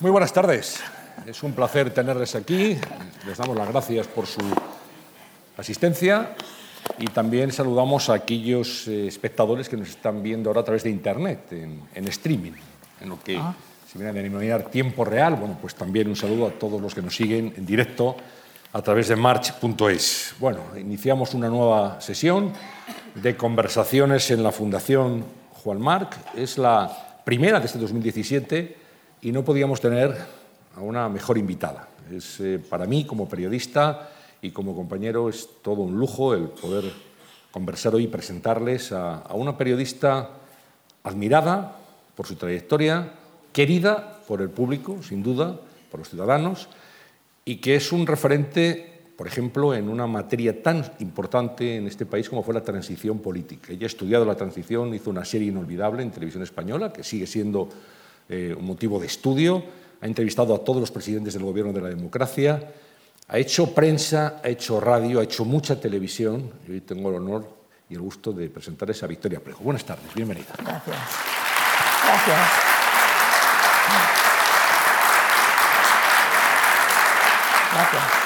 Muy buenas tardes. Es un placer tenerles aquí. Les damos las gracias por su asistencia y también saludamos a aquellos eh, espectadores que nos están viendo ahora a través de Internet, en, streaming, en lo que ah. se viene a denominar tiempo real. Bueno, pues también un saludo a todos los que nos siguen en directo a través de march.es. Bueno, iniciamos una nueva sesión de conversaciones en la Fundación Juan Marc. Es la primera de este 2017 y no podíamos tener a una mejor invitada. Es eh, para mí, como periodista y como compañero, es todo un lujo el poder conversar hoy y presentarles a, a una periodista admirada por su trayectoria, querida por el público, sin duda, por los ciudadanos, y que es un referente, por ejemplo, en una materia tan importante en este país como fue la transición política. Ella ha estudiado la transición, hizo una serie inolvidable en televisión española, que sigue siendo eh, un motivo de estudio, ha entrevistado a todos los presidentes del gobierno de la democracia, ha hecho prensa, ha hecho radio, ha hecho mucha televisión y hoy tengo el honor y el gusto de presentarles a Victoria Prejo. Buenas tardes, bienvenida. Gracias. Gracias. Gracias.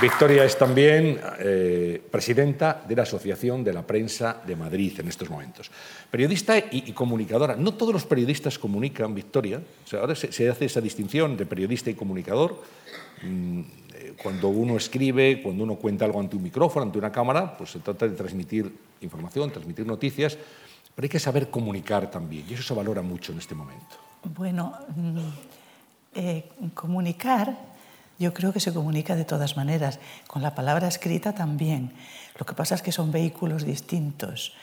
Victoria es también eh, presidenta de la Asociación de la Prensa de Madrid en estos momentos. Periodista y, comunicadora. No todos los periodistas comunican, Victoria. ahora se, hace esa distinción de periodista y comunicador. Mm, eh, cuando uno escribe, cuando uno cuenta algo ante un micrófono, ante una cámara, pues se trata de transmitir información, transmitir noticias, pero hay que saber comunicar también, y eso se valora mucho en este momento. Bueno, mm, eh, comunicar yo creo que se comunica de todas maneras, con la palabra escrita también. Lo que pasa es que son vehículos distintos.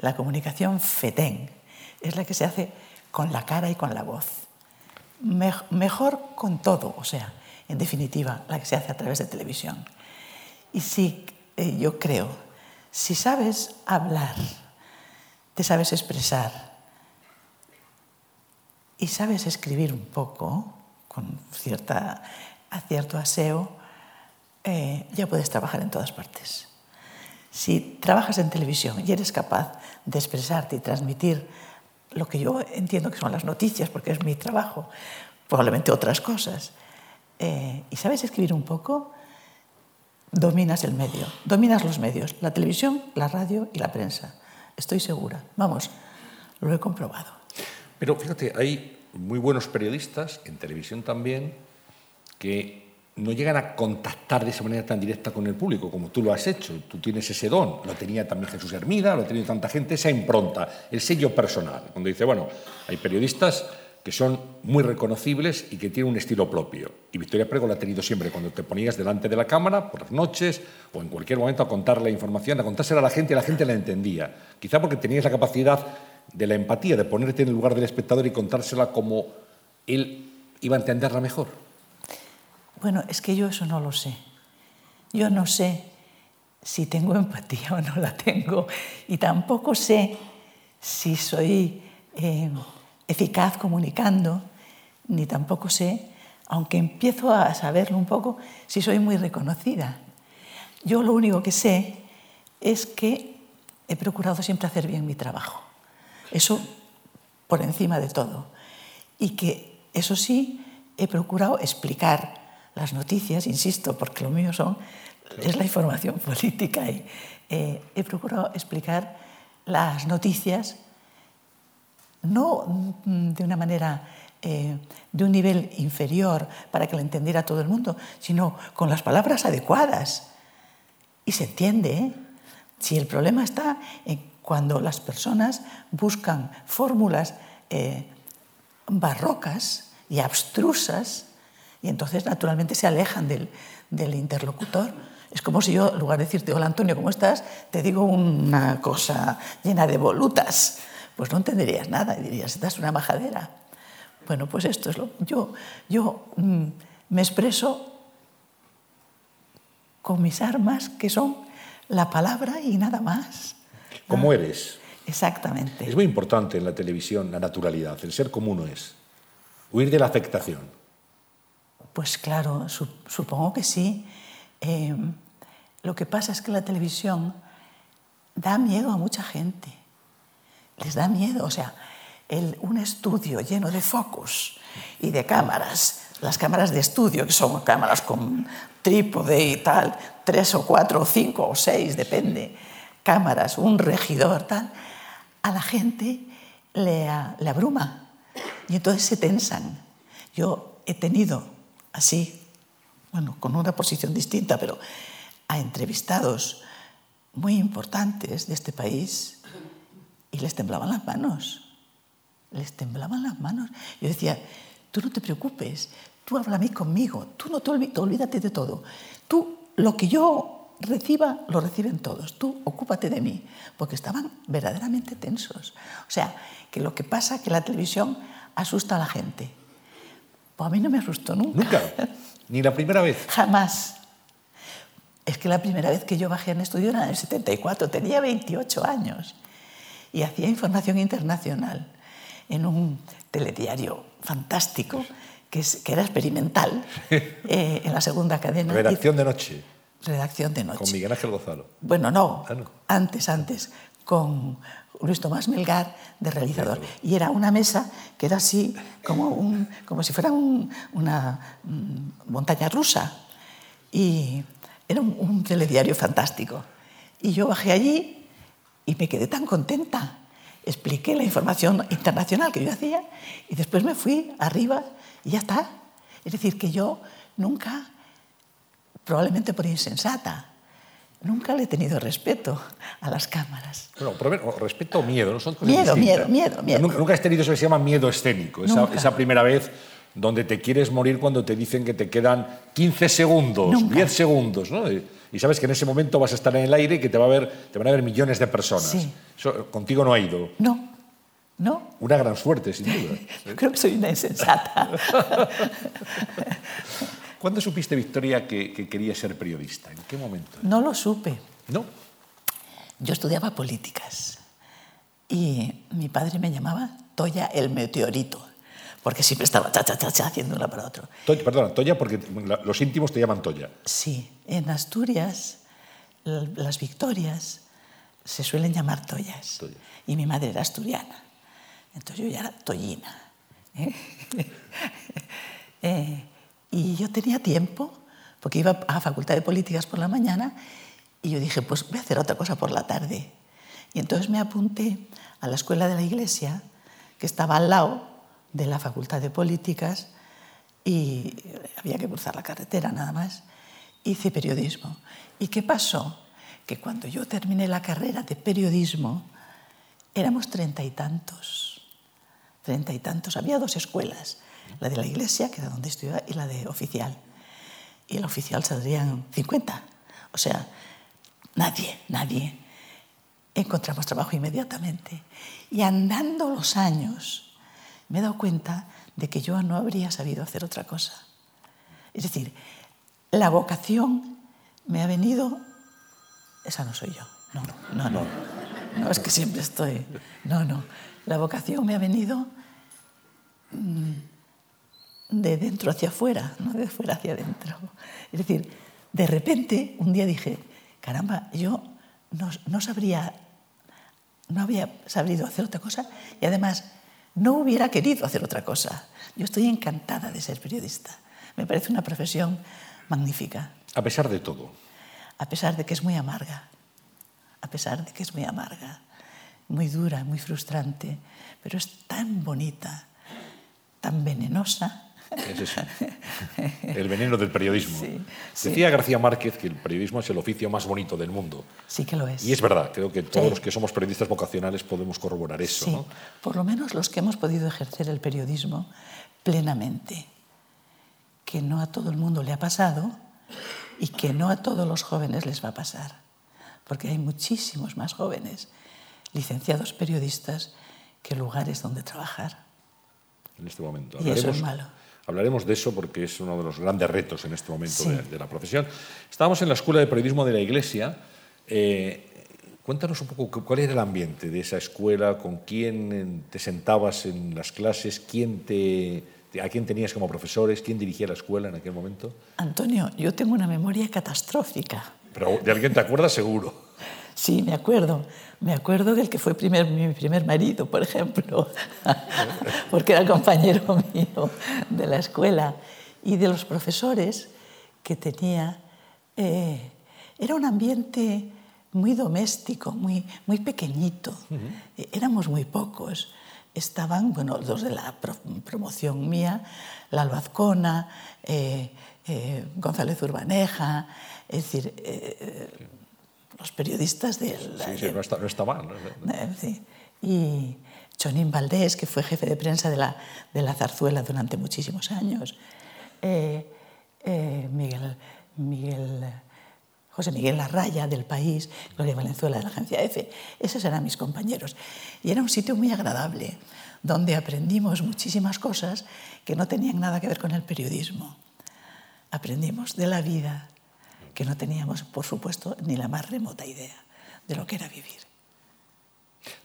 La comunicación FETEN es la que se hace con la cara y con la voz. mejor con todo, o sea, en definitiva, la que se hace a través de televisión. Y sí, eh, yo creo, si sabes hablar, te sabes expresar y sabes escribir un poco, con cierta a cierto aseo, eh, ya puedes trabajar en todas partes. Si trabajas en televisión y eres capaz de expresarte y transmitir lo que yo entiendo que son las noticias, porque es mi trabajo, probablemente otras cosas, eh, y sabes escribir un poco, dominas el medio, dominas los medios, la televisión, la radio y la prensa. Estoy segura. Vamos, lo he comprobado. Pero fíjate, hay muy buenos periodistas, en televisión también, que no llegan a contactar de esa manera tan directa con el público como tú lo has hecho. Tú tienes ese don, lo tenía también Jesús Hermida, lo ha tenido tanta gente, esa impronta, el sello personal. Cuando dice, bueno, hay periodistas que son muy reconocibles y que tienen un estilo propio. Y Victoria Prego lo ha tenido siempre, cuando te ponías delante de la cámara, por las noches o en cualquier momento a contar la información, a contársela a la gente y la gente la entendía. Quizá porque tenías la capacidad de la empatía, de ponerte en el lugar del espectador y contársela como él iba a entenderla mejor. Bueno, es que yo eso no lo sé. Yo no sé si tengo empatía o no la tengo y tampoco sé si soy eh, eficaz comunicando, ni tampoco sé, aunque empiezo a saberlo un poco, si soy muy reconocida. Yo lo único que sé es que he procurado siempre hacer bien mi trabajo. Eso por encima de todo. Y que, eso sí, he procurado explicar las noticias, insisto, porque lo mío son, es la información política y eh, he procurado explicar las noticias no de una manera eh, de un nivel inferior para que lo entendiera todo el mundo, sino con las palabras adecuadas. Y se entiende. ¿eh? Si el problema está en cuando las personas buscan fórmulas barrocas y abstrusas, y entonces, naturalmente, se alejan del, del interlocutor. Es como si yo, en lugar de decirte, hola Antonio, ¿cómo estás? Te digo una cosa llena de volutas. Pues no entenderías nada y dirías, estás una majadera. Bueno, pues esto es lo. Yo, yo mm, me expreso con mis armas, que son la palabra y nada más. ¿Cómo eres? Exactamente. Es muy importante en la televisión la naturalidad, el ser como uno es. Huir de la afectación. Pues claro, supongo que sí. Eh, lo que pasa es que la televisión da miedo a mucha gente. Les da miedo. O sea, un estudio lleno de focos y de cámaras. Las cámaras de estudio, que son cámaras con trípode y tal, tres o cuatro o cinco o seis, depende, cámaras, un regidor, tal, a la gente le, le abruma y entonces se tensan. Yo he tenido así, bueno, con una posición distinta, pero a entrevistados muy importantes de este país y les temblaban las manos. Les temblaban las manos. Yo decía, tú no te preocupes, tú háblame conmigo, tú no te olvides, olvídate de todo. Tú, lo que yo reciba, lo reciben todos. Tú ocúpate de mí, porque estaban verdaderamente tensos. O sea, que lo que pasa es que la televisión asusta a la gente. Pues a mí no me asustó nunca. Nunca. Ni la primera vez. Jamás. Es que la primera vez que yo bajé en estudio era en el 74, tenía 28 años y hacía información internacional en un telediario fantástico que, es, que era experimental eh, en la segunda cadena. Redacción de noche. Redacción de noche. Con Miguel Ángel Gonzalo. Bueno, no, Ah, no. antes, antes, con Luis Tomás Melgar de realizador. Y era una mesa que era así, como, un, como si fuera un- una mm, montaña rusa. Y era un, un telediario fantástico. Y yo bajé allí y me quedé tan contenta. Expliqué la información internacional que yo hacía y después me fui arriba y ya está. Es decir, que yo nunca, probablemente por insensata, nunca le he tenido respeto a las cámaras. Bueno, respeto o miedo, no son cosas Miedo, distintas. miedo, miedo, miedo. Nunca, nunca has tenido eso que se llama miedo escénico, esa, primera vez donde te quieres morir cuando te dicen que te quedan 15 segundos, Nunca. 10 segundos, ¿no? Y, y sabes que en ese momento vas a estar en el aire y que te, va a ver, te van a ver millones de personas. Sí. Eso contigo no ha ido. No, no, Una gran suerte, sin duda. yo creo que soy una insensata. ¿Cuándo supiste, Victoria, que, que querías ser periodista? ¿En qué momento? No lo supe. ¿No? Yo estudiaba políticas y mi padre me llamaba Toya el meteorito, porque siempre estaba cha, cha, cha, cha, haciendo una para otro. Toya, perdona, Toya, porque los íntimos te llaman Toya. Sí, en Asturias las victorias se suelen llamar toyas. Toyas. Y mi madre era asturiana. Entonces yo ya era tollina. ¿eh? Eh, y yo tenía tiempo, porque iba a Facultad de Políticas por la mañana, y yo dije, pues voy a hacer otra cosa por la tarde. Y entonces me apunté a la escuela de la iglesia, que estaba al lado de la Facultad de Políticas, y había que cruzar la carretera nada más. Hice periodismo. ¿Y qué pasó? Que cuando yo terminé la carrera de periodismo, éramos treinta y tantos. Treinta y tantos. Había dos escuelas, la de la iglesia, que era donde estudiaba, y la de oficial. Y la oficial saldrían 50. O sea, nadie, nadie. Encontramos trabajo inmediatamente. Y andando los años, me he dado cuenta de que yo no habría sabido hacer otra cosa. Es decir, la vocación me ha venido... Esa no soy yo. No, no, no. No, es que siempre estoy... No, no. La vocación me ha venido mm, de dentro hacia afuera, no de fuera hacia adentro. Es decir, de repente un día dije, caramba, yo no, no sabría, no había sabido hacer otra cosa y además no hubiera querido hacer otra cosa. Yo estoy encantada de ser periodista. Me parece una profesión magnífica, A pesar de todo. a pesar de que es muy amarga, a pesar de que es muy amarga, muy dura, muy frustrante, pero es tan bonita, tan venenosa. Es eso. El veneno del periodismo. Sí, sí. Decía García Márquez que el periodismo es el oficio más bonito del mundo. Sí que lo es. Y es verdad, creo que todos Sí. los que somos periodistas vocacionales podemos corroborar eso. Sí, ¿no? por lo menos los que hemos podido ejercer el periodismo plenamente, que no a todo el mundo le ha pasado y que no a todos los jóvenes les va a pasar, porque hay muchísimos más jóvenes licenciados periodistas que lugares donde trabajar. en este momento. Y eso es malo. Hablaremos de eso porque es uno de los grandes retos en este momento Sí. de, de la profesión. Estábamos en la Escuela de Periodismo de la Iglesia. Eh, cuéntanos un poco cu- cuál era el ambiente de esa escuela, con quién te sentabas en las clases, quién te, a quién tenías como profesores, quién dirigía la escuela en aquel momento. Antonio, yo tengo una memoria catastrófica. Pero de alguien te acuerdas seguro. Sí, me acuerdo. Me acuerdo del que fue primer, mi primer marido, por ejemplo, porque era compañero mío de la escuela. Y de los profesores que tenía. Eh, era un ambiente muy doméstico, muy, muy pequeñito. Eh, éramos muy pocos. Estaban, bueno, los de la promoción mía, la Albazcona, eh, González Urbaneja, es decir, los periodistas del... Sí, sí, no está, no está mal. Sí. Y Chonín Valdés, que fue jefe de prensa de la, de la Zarzuela durante muchísimos años. Eh, eh, Miguel, Miguel, José Miguel Larraya del País, Gloria Valenzuela de la agencia EFE. Esos eran mis compañeros. Y era un sitio muy agradable, donde aprendimos muchísimas cosas que no tenían nada que ver con el periodismo. Aprendimos de la vida, que no teníamos, por supuesto, ni la más remota idea de lo que era vivir.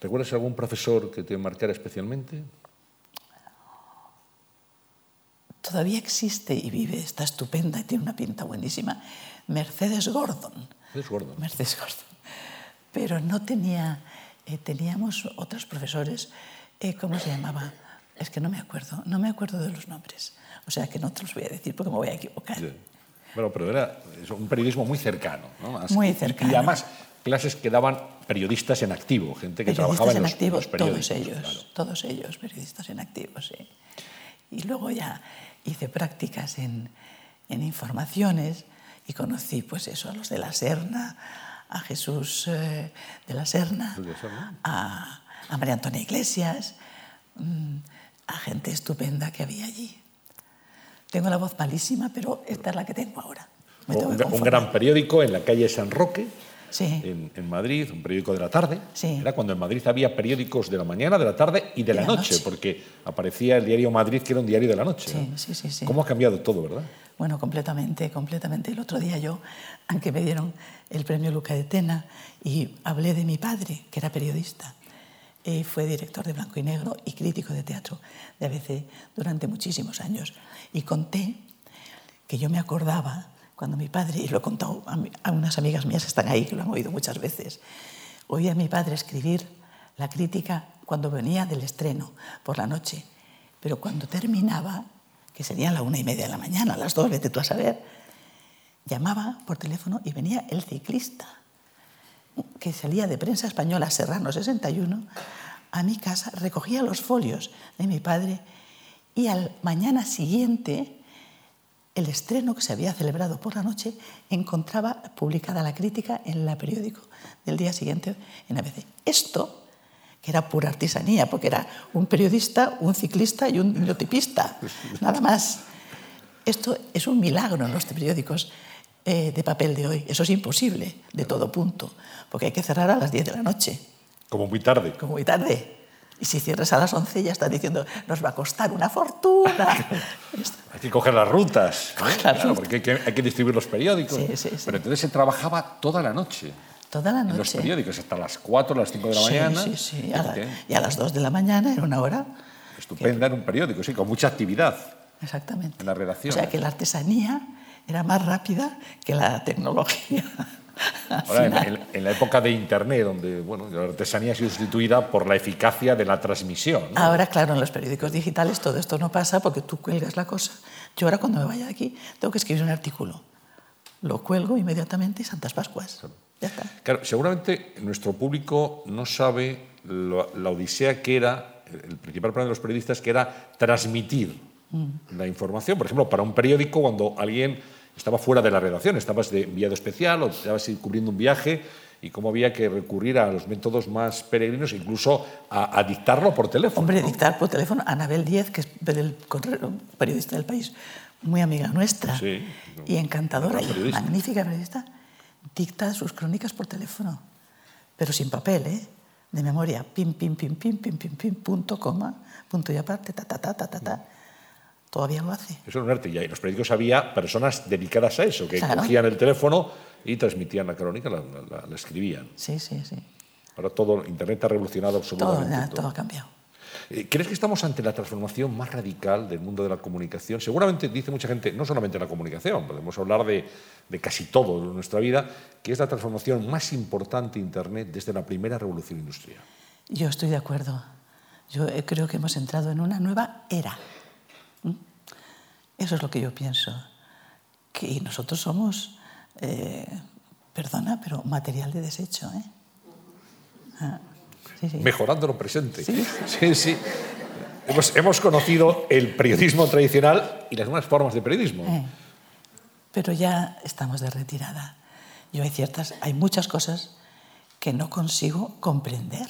¿Recuerdas algún profesor que te marcara especialmente? Todavía existe y vive, está estupenda y tiene una pinta buenísima, Mercedes Gordon. Mercedes Gordon. Mercedes Gordon. Pero no tenía, eh, teníamos otros profesores, eh, ¿cómo se llamaba? Es que no me acuerdo, no me acuerdo de los nombres. O sea que no te los voy a decir porque me voy a equivocar. Bueno, pero era un periodismo muy cercano. ¿no? muy cercano. Y además, clases que daban periodistas en activo, gente que trabajaba en, los, activo, periódicos. Todos ellos, todos ellos, periodistas en activo, sí. Y luego ya hice prácticas en, en informaciones y conocí pues eso, a los de la Serna, a Jesús eh, de la Serna, a, a, María Antonia Iglesias, mmm, a gente estupenda que había allí. Tengo la voz malísima, pero esta es la que tengo ahora. Un, un, gran periódico en la calle San Roque, sí. en, en, Madrid, un periódico de la tarde. Sí. Era cuando en Madrid había periódicos de la mañana, de la tarde y de, la, la noche, noche, porque aparecía el diario Madrid, que era un diario de la noche. Sí, ¿no? sí, sí, sí. ¿Cómo ha cambiado todo, verdad? Bueno, completamente, completamente. El otro día yo, aunque me dieron el premio Luca de Tena, y hablé de mi padre, que era periodista, eh, fue director de Blanco y Negro y crítico de teatro de ABC durante muchísimos años. Y conté que yo me acordaba cuando mi padre, y lo he contado a, mi, a, unas amigas mías que están ahí, que lo han oído muchas veces, oía a mi padre escribir la crítica cuando venía del estreno por la noche, pero cuando terminaba, que sería a la una y media de la mañana, a las dos, vete tú a saber, llamaba por teléfono y venía el ciclista que salía de prensa española Serrano 61 a mi casa, recogía los folios de mi padre y al mañana siguiente el estreno que se había celebrado por la noche encontraba publicada la crítica en el periódico del día siguiente en ABC. Esto, que era pura artesanía, porque era un periodista, un ciclista y un bibliotipista, nada más. Esto es un milagro en los periódicos eh, de papel de hoy. Eso es imposible, de todo punto, porque hay que cerrar a las 10 de la noche. Como muy tarde. Como muy tarde. Y si cierras a las 11 ya están diciendo, nos va a costar una fortuna. hay que coger las rutas, claro, porque hay que, hay que, distribuir los periódicos. Sí, sí, sí. Pero entonces se trabajaba toda la noche. Toda la noche. En los periódicos, hasta las 4, las 5 de la mañana. Sí, sí, a la, y a las 2 de la mañana era una hora. Estupenda, que... era un periódico, sí, con mucha actividad. Exactamente. En la. O sea que la artesanía era más rápida que la tecnología. Ahora, en, en, en, la época de Internet, donde bueno, la artesanía ha sido sustituida por la eficacia de la transmisión. ¿no? Ahora, claro, en los periódicos digitales todo esto no pasa porque tú cuelgas la cosa. Yo ahora cuando me vaya de aquí tengo que escribir un artículo. Lo cuelgo inmediatamente y Santas Pascuas. Claro. Ya está. Claro, seguramente nuestro público no sabe lo, la odisea que era, el principal problema de los periodistas, que era transmitir mm. la información. Por ejemplo, para un periódico, cuando alguien estaba fuera de la redacción, estabas de enviado especial o estabas cubriendo un viaje y cómo había que recurrir a los métodos más peregrinos, incluso a, a dictarlo por teléfono. Hombre, ¿no? dictar por teléfono. Anabel Díez, que es del, periodista del país, muy amiga nuestra sí, y encantadora y periodista. magnífica periodista, dicta sus crónicas por teléfono, pero sin papel, ¿eh? de memoria, pim, pim, pim, pim, pim, pim, pim, punto, coma, punto y aparte, ta, ta, ta, ta, ta, ta. Todavía lo hace. Eso es un arte. Y en los periódicos había personas dedicadas a eso, que Claro. cogían el teléfono y transmitían la crónica, la, la- la escribían. Sí, sí, sí. Ahora todo, Internet ha revolucionado absolutamente todo. todo ha cambiado. Eh, ¿Crees que estamos ante la transformación más radical del mundo de la comunicación? Seguramente dice mucha gente, no solamente la comunicación, podemos hablar de, de casi todo de nuestra vida, que es la transformación más importante de Internet desde la primera revolución industrial. Yo estoy de acuerdo. Yo eh, creo que hemos entrado en una nueva era. Eso es lo que yo pienso. Que nosotros somos, eh, perdona, pero material de desecho. ¿eh? Ah, sí, sí. Mejorando lo presente. Sí, sí. sí. Hemos, hemos, conocido el periodismo tradicional y las nuevas formas de periodismo. Eh, pero ya estamos de retirada. Yo hay ciertas, hay muchas cosas que no consigo comprender.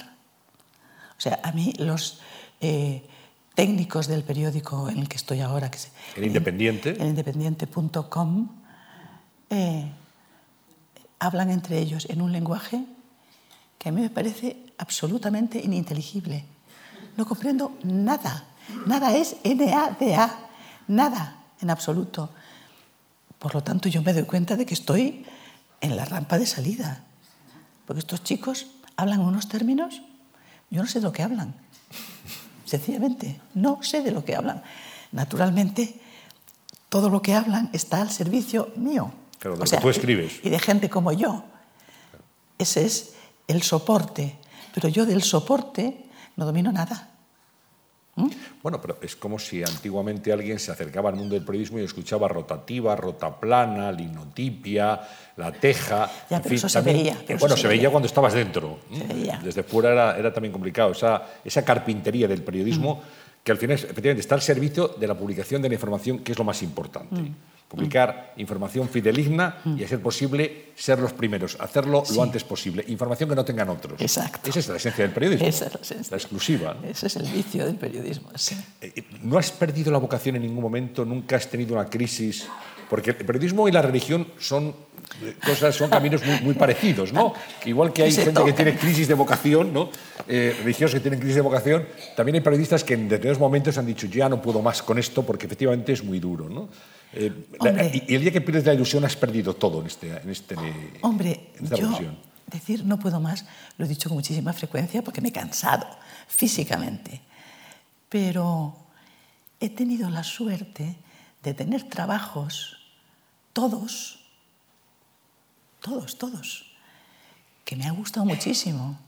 O sea, a mí los eh, técnicos del periódico en el que estoy ahora, que es el Independiente, el independiente.com, eh, hablan entre ellos en un lenguaje que a mí me parece absolutamente ininteligible. No comprendo nada. Nada es N-A-D-A. Nada, en absoluto. Por lo tanto, yo me doy cuenta de que estoy en la rampa de salida. Porque estos chicos hablan unos términos, yo no sé de lo que hablan. Sencillamente, no sé de lo que hablan. Naturalmente, todo lo que hablan está al servicio mío. Pero de tú escribes. Y de gente como yo. Ese es el soporte. Pero yo del soporte no domino nada. ¿Mm? Bueno, pero es como si antiguamente alguien se acercaba al mundo del periodismo y escuchaba rotativa, rotaplana, linotipia, la teja. Ya, pero eso se veía. bueno, se, veía. cuando estabas dentro. Desde fuera era, era, también complicado. Esa, esa carpintería del periodismo, mm. que al final efectivamente está al servicio de la publicación de la información, que es lo más importante. Mm publicar información fideligna y, a ser posible, ser los primeros, hacerlo lo antes posible. Información que no tengan otros. Exacto. Esa es la esencia del periodismo. Esa es la, esencia. la exclusiva. Ese es el vicio del periodismo. Sí. Eh, eh, ¿No has perdido la vocación en ningún momento? ¿Nunca has tenido una crisis? Porque el periodismo y la religión son eh, cosas, son caminos muy, muy parecidos, ¿no? Igual que hay gente que tiene crisis de vocación, ¿no? Eh, religiosos que tienen crisis de vocación, también hay periodistas que en determinados momentos han dicho, ya no puedo más con esto porque efectivamente es muy duro, ¿no? Eh, y, el día que pierdes la ilusión has perdido todo en, este, en, este, Hombre, yo decir no puedo más lo he dicho con muchísima frecuencia porque me he cansado físicamente. Pero he tenido la suerte de tener trabajos, todos, todos, todos, que me ha gustado muchísimo.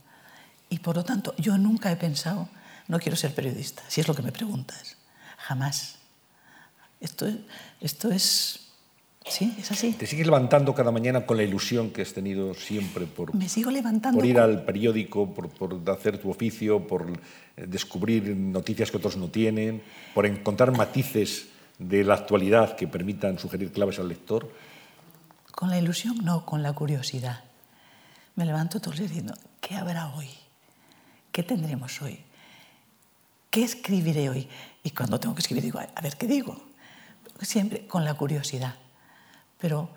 Y por lo tanto, yo nunca he pensado, no quiero ser periodista, si es lo que me preguntas. Jamás. Esto, esto es... Sí, es así. ¿Te sigues levantando cada mañana con la ilusión que has tenido siempre por, Me sigo levantando por ir al periódico, por, por, hacer tu oficio, por eh, descubrir noticias que otros no tienen, por encontrar matices de la actualidad que permitan sugerir claves al lector? Con la ilusión, no, con la curiosidad. Me levanto todos los días diciendo, ¿qué habrá hoy? ¿Qué tendremos hoy? ¿Qué escribiré hoy? Y cuando tengo que escribir digo, a ver qué digo siempre con la curiosidad. Pero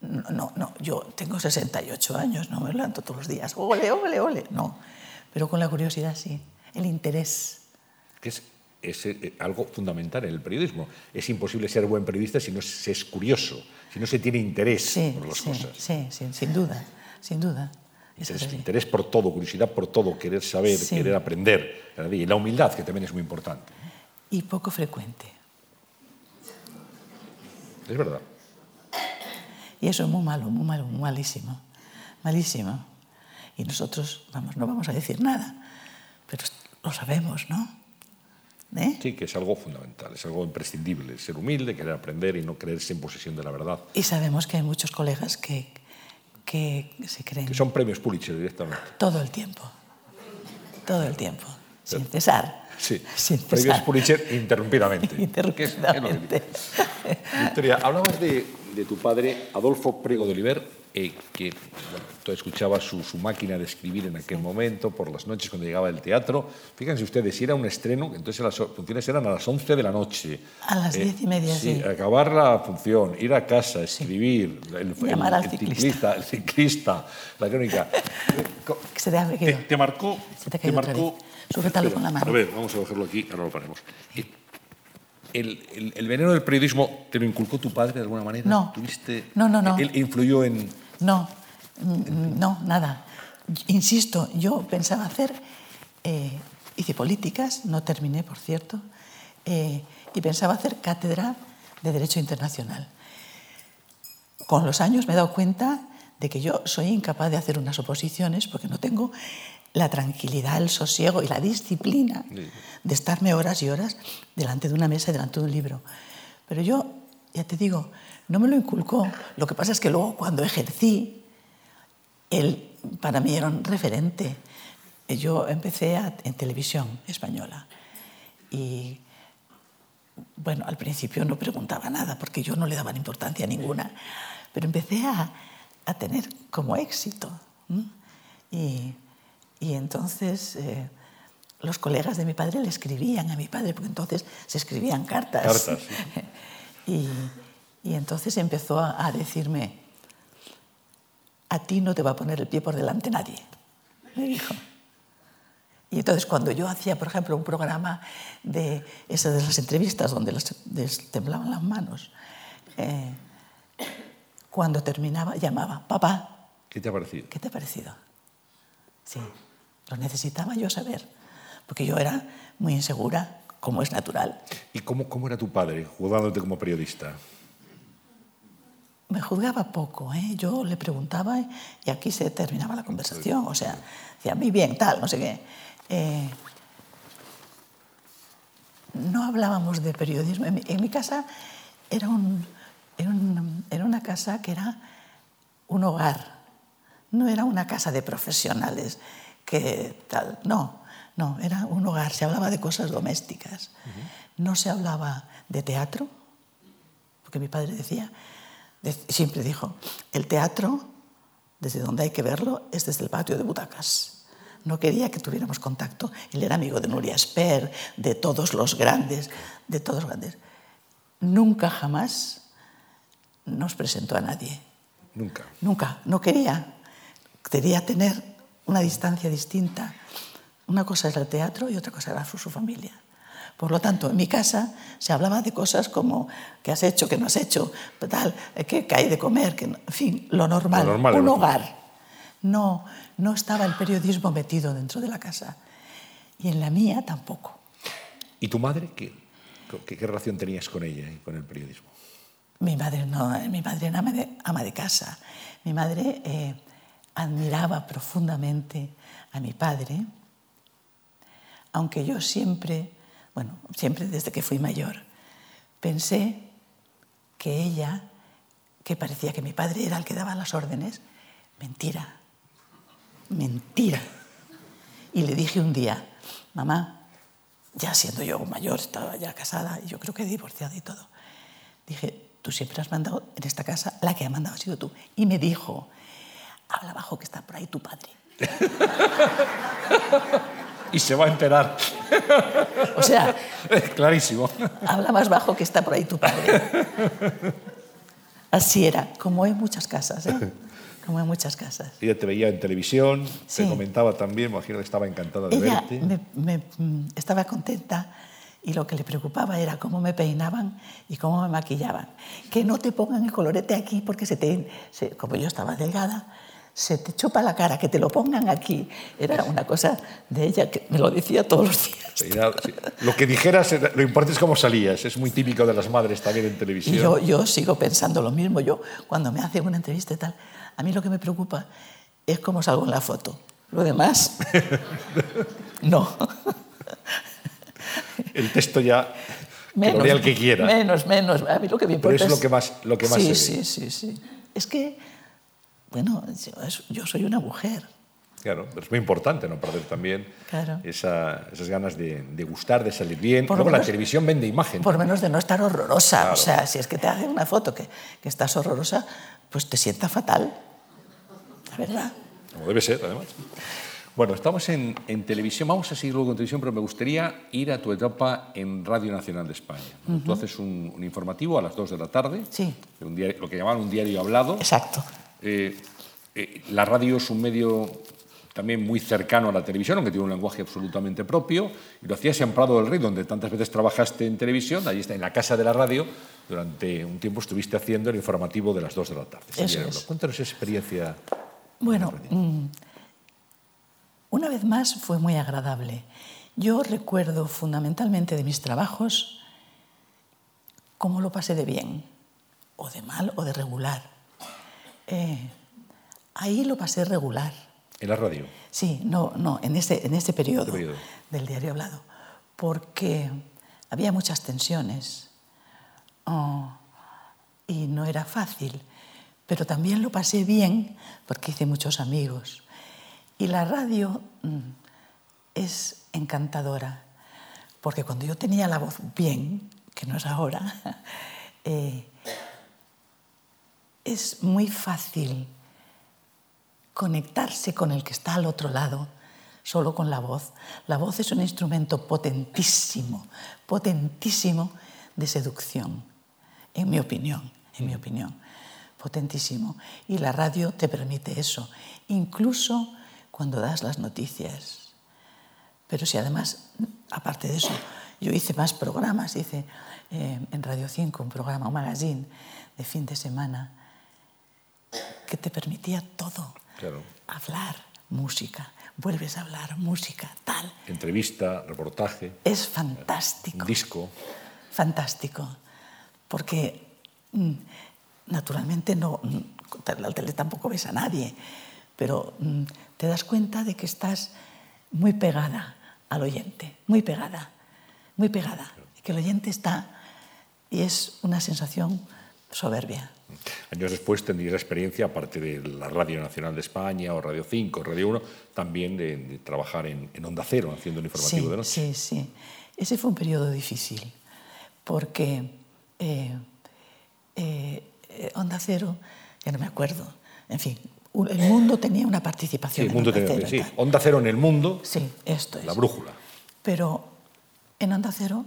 no, no, yo tengo 68 años, no me levanto todos los días, ole, ole, ole, no. Pero con la curiosidad sí, el interés. Que es, es eh, algo fundamental en el periodismo. Es imposible ser buen periodista si no se es curioso, si no se tiene interés por las cosas. Sí, sí, sin duda, sin duda. Interés, interés, por todo, curiosidad por todo, querer saber, querer aprender. Y la humildad, que también es muy importante. Y poco frecuente. Es verdad. Y eso es muy malo, muy malo, muy malísimo. Malísimo. Y nosotros, vamos, no vamos a decir nada, pero lo sabemos, ¿no? ¿Eh? Sí, que es algo fundamental, es algo imprescindible, ser humilde, querer aprender y no creerse en posesión de la verdad. Y sabemos que hay muchos colegas que, que se creen... Que son premios Pulitzer directamente. Todo el tiempo, todo el tiempo, sin cesar. Sí, premios Pulitzer interrumpidamente. interrumpidamente. Victoria, hablabas de, de, tu padre, Adolfo Prego de Oliver, eh, que bueno, tú escuchabas su, su, máquina de escribir en aquel momento, por las noches cuando llegaba del teatro. Fíjense ustedes, si era un estreno, entonces las funciones eran a las 11 de la noche. A las 10 eh, y media, sí, sí. Acabar la función, ir a casa, escribir, el, el, el, el ciclista. el ciclista, la crónica. Se te, te, te, marcó, Se te, te marcó Sujétalo con la mano. A ver, vamos a cogerlo aquí, ahora lo ponemos. El, el, el, veneno del periodismo te lo inculcó tu padre de alguna manera? No. ¿Tuviste, no, no, no. ¿Él influyó en...? No, no, nada. Insisto, yo pensaba hacer eh, hice políticas, no terminé, por cierto, eh, y pensaba hacer cátedra de Derecho Internacional. Con los años me he dado cuenta de que yo soy incapaz de hacer unas oposiciones porque no tengo la tranquilidad, el sosiego y la disciplina de estarme horas y horas delante de una mesa y delante de un libro. Pero yo, ya te digo, no me lo inculcó. Lo que pasa es que luego cuando ejercí, él para mí era un referente. Yo empecé en televisión española y bueno, al principio no preguntaba nada porque yo no le daba importancia ninguna, pero empecé a, a tener como éxito. Y, y, entonces eh, los colegas de mi padre le escribían a mi padre, porque entonces se escribían cartas. Cartas. y, y, entonces empezó a, a decirme, a ti no te va a poner el pie por delante nadie, me dijo. Y entonces cuando yo hacía, por ejemplo, un programa de esas de las entrevistas donde les, les temblaban las manos, eh, cuando terminaba llamaba, papá. ¿Qué te ha parecido? ¿Qué te ha parecido? Sí, lo necesitaba yo saber, porque yo era muy insegura, como es natural. ¿Y cómo, cómo era tu padre, juzgándote como periodista? Me juzgaba poco, ¿eh? yo le preguntaba y aquí se terminaba la conversación, o sea, decía, muy bien, tal, no sé qué. Eh, no hablábamos de periodismo. En mi, en mi casa era, un, era, un, era, una casa que era un hogar, no era una casa de profesionales que tal, no, no, era un hogar, se hablaba de cosas domésticas, uh -huh. no se hablaba de teatro, porque mi padre decía, siempre dijo, el teatro, desde donde hay que verlo, es desde el patio de butacas no quería que tuviéramos contacto. Él era amigo de Nuria Sper, de todos los grandes, de todos los grandes. Nunca jamás nos presentó a nadie. Nunca. Nunca. No quería. Quería tener una distancia distinta. Una cosa era el teatro y otra cosa era su, su familia. Por lo tanto, en mi casa se hablaba de cosas como qué has hecho, qué no has hecho, tal, qué hay de comer, que, en fin, lo normal, lo normal un hogar. No, no estaba el periodismo metido dentro de la casa. Y en la mía tampoco. ¿Y tu madre qué, qué, qué relación tenías con ella y con el periodismo? Mi madre no, mi madre era ama de, ama de casa. Mi madre eh, admiraba profundamente a mi padre, aunque yo siempre, bueno, siempre desde que fui mayor, pensé que ella, que parecía que mi padre era el que daba las órdenes, mentira mentira. Y le dije un día, mamá, ya siendo yo mayor, estaba ya casada, y yo creo que divorciada y todo, dije, tú siempre has mandado en esta casa, la que ha mandado ha sido tú. Y me dijo, habla bajo que está por ahí tu padre. y se va a enterar. O sea, clarísimo. Habla más bajo que está por ahí tu padre. Así era, como en muchas casas. ¿eh? como en muchas casas. Ella te veía en televisión, sí. te comentaba también, me imagino que estaba encantada de Ella verte. Me, me, estaba contenta y lo que le preocupaba era cómo me peinaban y cómo me maquillaban. Que no te pongan el colorete aquí porque se te, se, como yo estaba delgada, se te chupa la cara, que te lo pongan aquí. Era una cosa de ella que me lo decía todos los días. Lo que dijeras, lo importante es cómo salías. Es muy típico de las madres también en televisión. Y yo, yo sigo pensando lo mismo. Yo, cuando me hacen una entrevista y tal, a mí lo que me preocupa es cómo salgo en la foto. Lo demás, no. El texto ya, menos, que lo el que quiera. Menos, menos. A mí lo que me importa Pero eso es lo que más, lo que más sí, se ve. Sí, sí, sí. Es que, bueno, yo, soy una mujer. Claro, pero es muy importante no perder también claro. esa, esas ganas de, de, gustar, de salir bien. Por Luego menos, la televisión vende imagen. Por lo menos de no estar horrorosa. Claro. O sea, si es que te hacen una foto que, que estás horrorosa, pues te sienta fatal. La verdad. Como debe ser, además. Bueno, estamos en, en, televisión, vamos a seguir luego en televisión, pero me gustaría ir a tu etapa en Radio Nacional de España. Uh -huh. Tú haces un, un, informativo a las 2 de la tarde, sí. un diario, lo que llamaban un diario hablado. Exacto. Eh, eh, la radio es un medio también muy cercano a la televisión, aunque tiene un lenguaje absolutamente propio, y lo hacías en Prado del Rey, donde tantas veces trabajaste en televisión, allí está, en la casa de la radio, durante un tiempo estuviste haciendo el informativo de las 2 de la tarde. Eso es. Cuéntanos esa experiencia. Bueno, mm, una vez más fue muy agradable. Yo recuerdo fundamentalmente de mis trabajos cómo lo pasé de bien, o de mal, o de regular. Eh, ahí lo pasé regular. ¿En la radio? Sí, no, no, en este, en este periodo, Este periodo. del diario hablado, porque había muchas tensiones oh, y no era fácil, pero también lo pasé bien porque hice muchos amigos. Y la radio mm, es encantadora, porque cuando yo tenía la voz bien, que no es ahora, eh, es muy fácil conectarse con el que está al otro lado solo con la voz. La voz es un instrumento potentísimo, potentísimo de seducción, en mi opinión, en mi opinión, potentísimo. Y la radio te permite eso, incluso cuando das las noticias. Pero si además, aparte de eso, yo hice más programas, hice eh, en Radio 5 un programa, un magazine de fin de semana, que te permitía todo. Claro. Hablar, música, vuelves a hablar, música, tal. Entrevista, reportaje, Es fantástico. un disco. Fantástico. Porque mm, naturalmente no, mm, la tele tampoco ves a nadie, pero mm, te das cuenta de que estás muy pegada al oyente, muy pegada, muy pegada. Que el oyente está y es una sensación soberbia. Años después tendría esa experiencia, aparte de la Radio Nacional de España o Radio 5, Radio 1, también de, de trabajar en, en Onda Cero, haciendo el informativo sí, de noche. Sí, sí. Ese fue un periodo difícil, porque eh, eh, Onda Cero, ya no me acuerdo, en fin, un- el mundo tenía una Sí, participación el en mundo Onda tenía- Cero. sí. Onda Cero en el mundo, Sí, esto es. la brújula. Pero en Onda Cero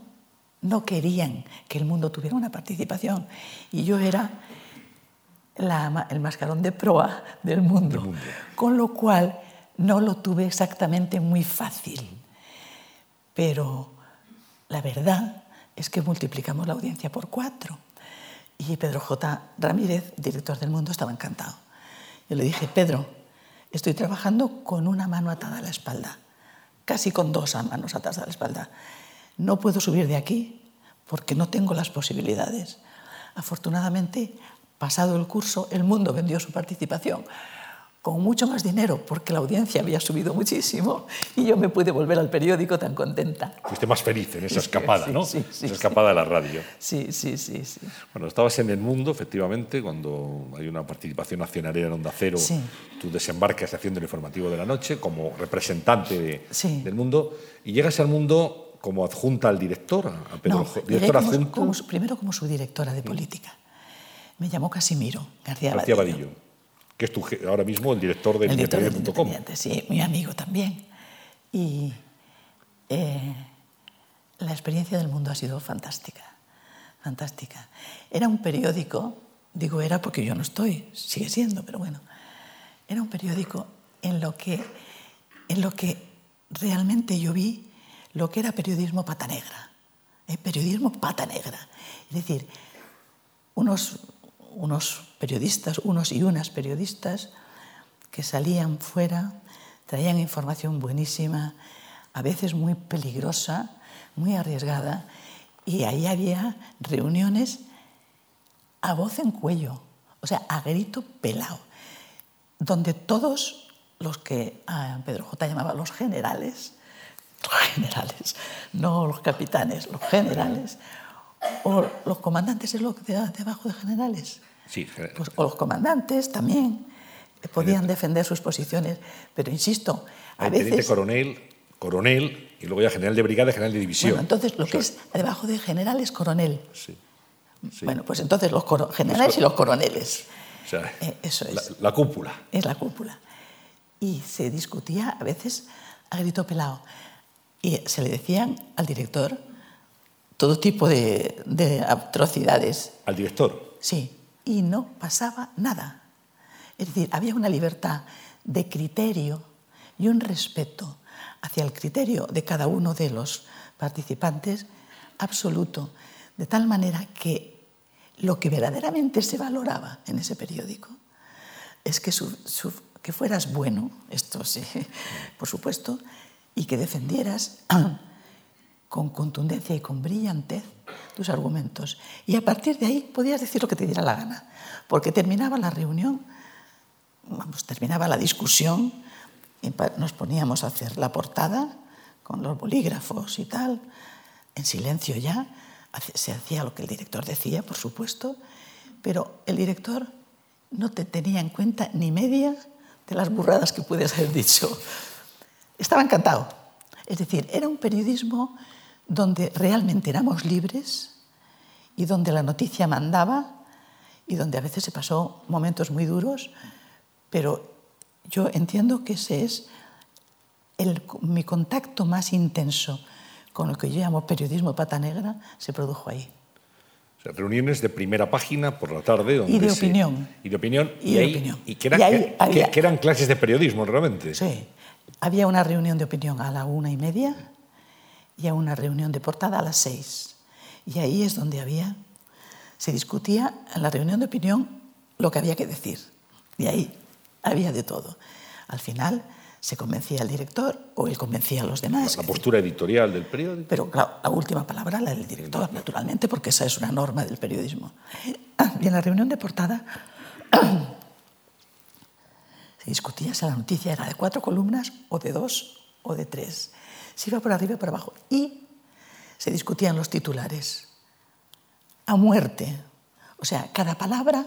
no querían que el mundo tuviera una participación. Y yo era la el mascarón de proa del mundo. mundo. Con lo cual no lo tuve exactamente muy fácil. Pero la verdad es que multiplicamos la audiencia por cuatro. Y Pedro J. Ramírez, director del Mundo, estaba encantado. Yo le dije, Pedro, estoy trabajando con una mano atada a la espalda, casi con dos manos atadas a la espalda. No puedo subir de aquí porque no tengo las posibilidades. Afortunadamente, pasado el curso, el mundo vendió su participación con mucho más dinero porque la audiencia había subido muchísimo y yo me pude volver al periódico tan contenta. Fuiste más feliz en esa escapada, sí, ¿no? sí, sí, esa escapada de la radio. Sí, sí, sí. Bueno, estabas en el mundo, efectivamente, cuando hay una participación accionaria en Onda Cero, tú desembarcas haciendo el informativo de la noche como representante de- del mundo y llegas al mundo como adjunta al director, a Pedro No, Jo- llegué director como, adjunto como su- primero como subdirectora de política. Me llamó Casimiro García, García Vadillo. Vadillo, que es tu, ahora mismo el director del Independiente.com. Independiente, sí, mi amigo también. Y eh, la experiencia del mundo ha sido fantástica, fantástica. Era un periódico, digo era porque yo no estoy, sigue siendo, pero bueno, era un periódico en lo que, en lo que realmente yo vi lo que era periodismo pata negra, periodismo pata negra. Es decir, unos, unos periodistas, unos y unas periodistas que salían fuera, traían información buenísima, a veces muy peligrosa, muy arriesgada, y ahí había reuniones a voz en cuello, o sea, a grito pelado, donde todos los que ah, Pedro J. llamaba los generales, los generales, no los capitanes, los generales, o los comandantes es lo que de, debajo de generales, Sí, pues, o los comandantes también eh, podían defender sus posiciones, pero insisto, a el veces... coronel, coronel, y luego ya general de brigada, general de división. Bueno, entonces lo O que sea, es debajo de general es coronel. Sí, sí. Bueno, pues entonces los generales y los coroneles. O sea, Eh, eso la, es. la cúpula. Es la cúpula. Y se discutía a veces a grito pelado. Y se le decían al director todo tipo de, de atrocidades. Al director. Sí, y no pasaba nada. Es decir, había una libertad de criterio y un respeto hacia el criterio de cada uno de los participantes absoluto, de tal manera que lo que verdaderamente se valoraba en ese periódico es que, su- su- que fueras bueno, esto sí, por supuesto, y que defendieras con contundencia y con brillantez tus argumentos. Y a partir de ahí podías decir lo que te diera la gana, porque terminaba la reunión, vamos, terminaba la discusión, y nos poníamos a hacer la portada con los bolígrafos y tal, en silencio ya, se hacía lo que el director decía, por supuesto, pero el director no te tenía en cuenta ni media de las burradas que puedes haber dicho. Estaba encantado. Es decir, era un periodismo donde realmente éramos libres y donde la noticia mandaba y donde a veces se pasó momentos muy duros, pero yo entiendo que ese es el, mi contacto más intenso con lo que yo llamo periodismo pata negra, se produjo ahí. O sea, reuniones de primera página por la tarde. Donde y de opinión. Y de opinión. Y, de opinión. Y que, eran clases de periodismo, realmente. Sí. Había una reunión de opinión a la una y media y a una reunión de portada a las seis. Y ahí es donde había, se discutía en la reunión de opinión lo que había que decir. Y ahí había de todo. Al final se convencía al director o él convencía a los demás. La postura editorial del periódico. Pero claro, la última palabra la del director, naturalmente, porque esa es una norma del periodismo. Y en la reunión de portada se discutía si la noticia era de cuatro columnas o de dos o de tres. Se iba por arriba y por abajo. Y se discutían los titulares a muerte. O sea, cada palabra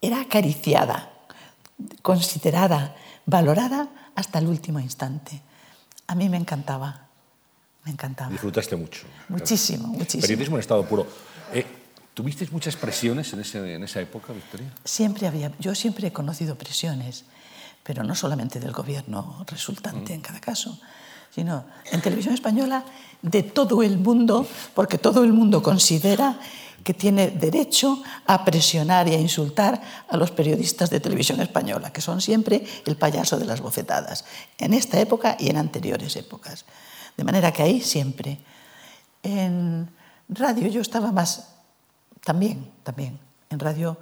era acariciada, considerada, valorada hasta el último instante. A mí me encantaba, me encantaba. Disfrutaste mucho. Muchísimo, muchísimo. Periodismo en estado puro. Eh, ¿Tuvisteis muchas presiones en, ese, en, esa época, Victoria? Siempre había, yo siempre he conocido presiones, pero no solamente del gobierno resultante mm. en cada caso, sino en televisión española de todo el mundo, porque todo el mundo considera que tiene derecho a presionar y a insultar a los periodistas de televisión española, que son siempre el payaso de las bofetadas, en esta época y en anteriores épocas. De manera que ahí siempre. En radio yo estaba más, también, también, en Radio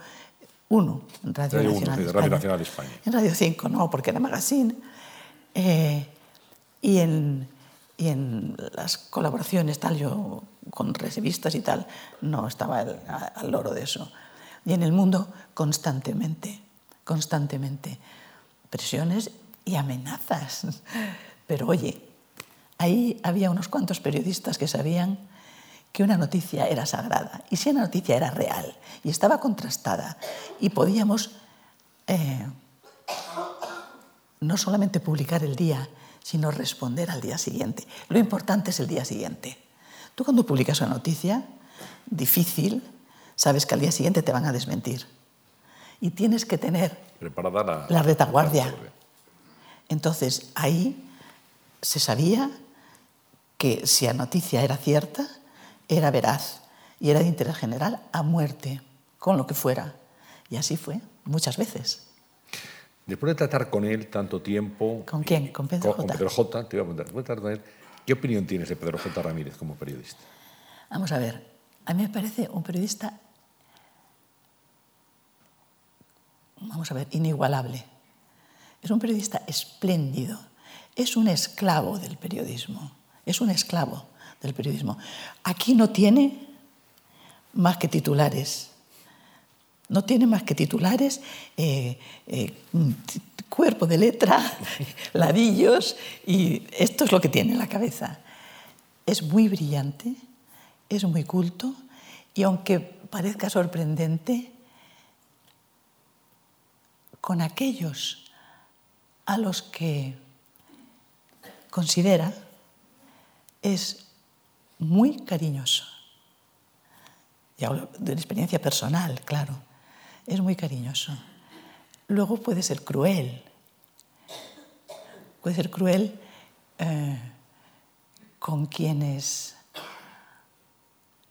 1, en Radio, radio Nacional, 1, de Radio Nacional de España. En Radio 5 no, porque era magazine. Eh, y en y en las colaboraciones, tal, yo con revistas y tal, no estaba al loro de eso. Y en el mundo, constantemente, constantemente, presiones y amenazas. Pero oye, ahí había unos cuantos periodistas que sabían que una noticia era sagrada y si una noticia era real y estaba contrastada y podíamos eh, no solamente publicar el día, sino responder al día siguiente. Lo importante es el día siguiente. Tú cuando publicas una noticia difícil, sabes que al día siguiente te van a desmentir. Y tienes que tener Preparada la, retaguardia. Entonces ahí se sabía que si la noticia era cierta, era veraz y era de interés general a muerte, con lo que fuera. Y así fue, muchas veces. Después de tratar con él tanto tiempo... ¿Con quién? ¿Con Pedro J? Con Pedro J, te iba a preguntar. Después de tratar con él, ¿qué opinión tienes de Pedro J. Ramírez como periodista? Vamos a ver, a mí me parece un periodista, vamos a ver, inigualable. Es un periodista espléndido, es un esclavo del periodismo, es un esclavo del periodismo. Aquí no tiene más que titulares no tiene más que titulares, eh, eh, cuerpo de letra, ladillos, y esto es lo que tiene en la cabeza. Es muy brillante, es muy culto, y aunque parezca sorprendente, con aquellos a los que considera es muy cariñoso. Y hablo de una experiencia personal, claro es muy cariñoso. Luego puede ser cruel. Puede ser cruel eh, con quienes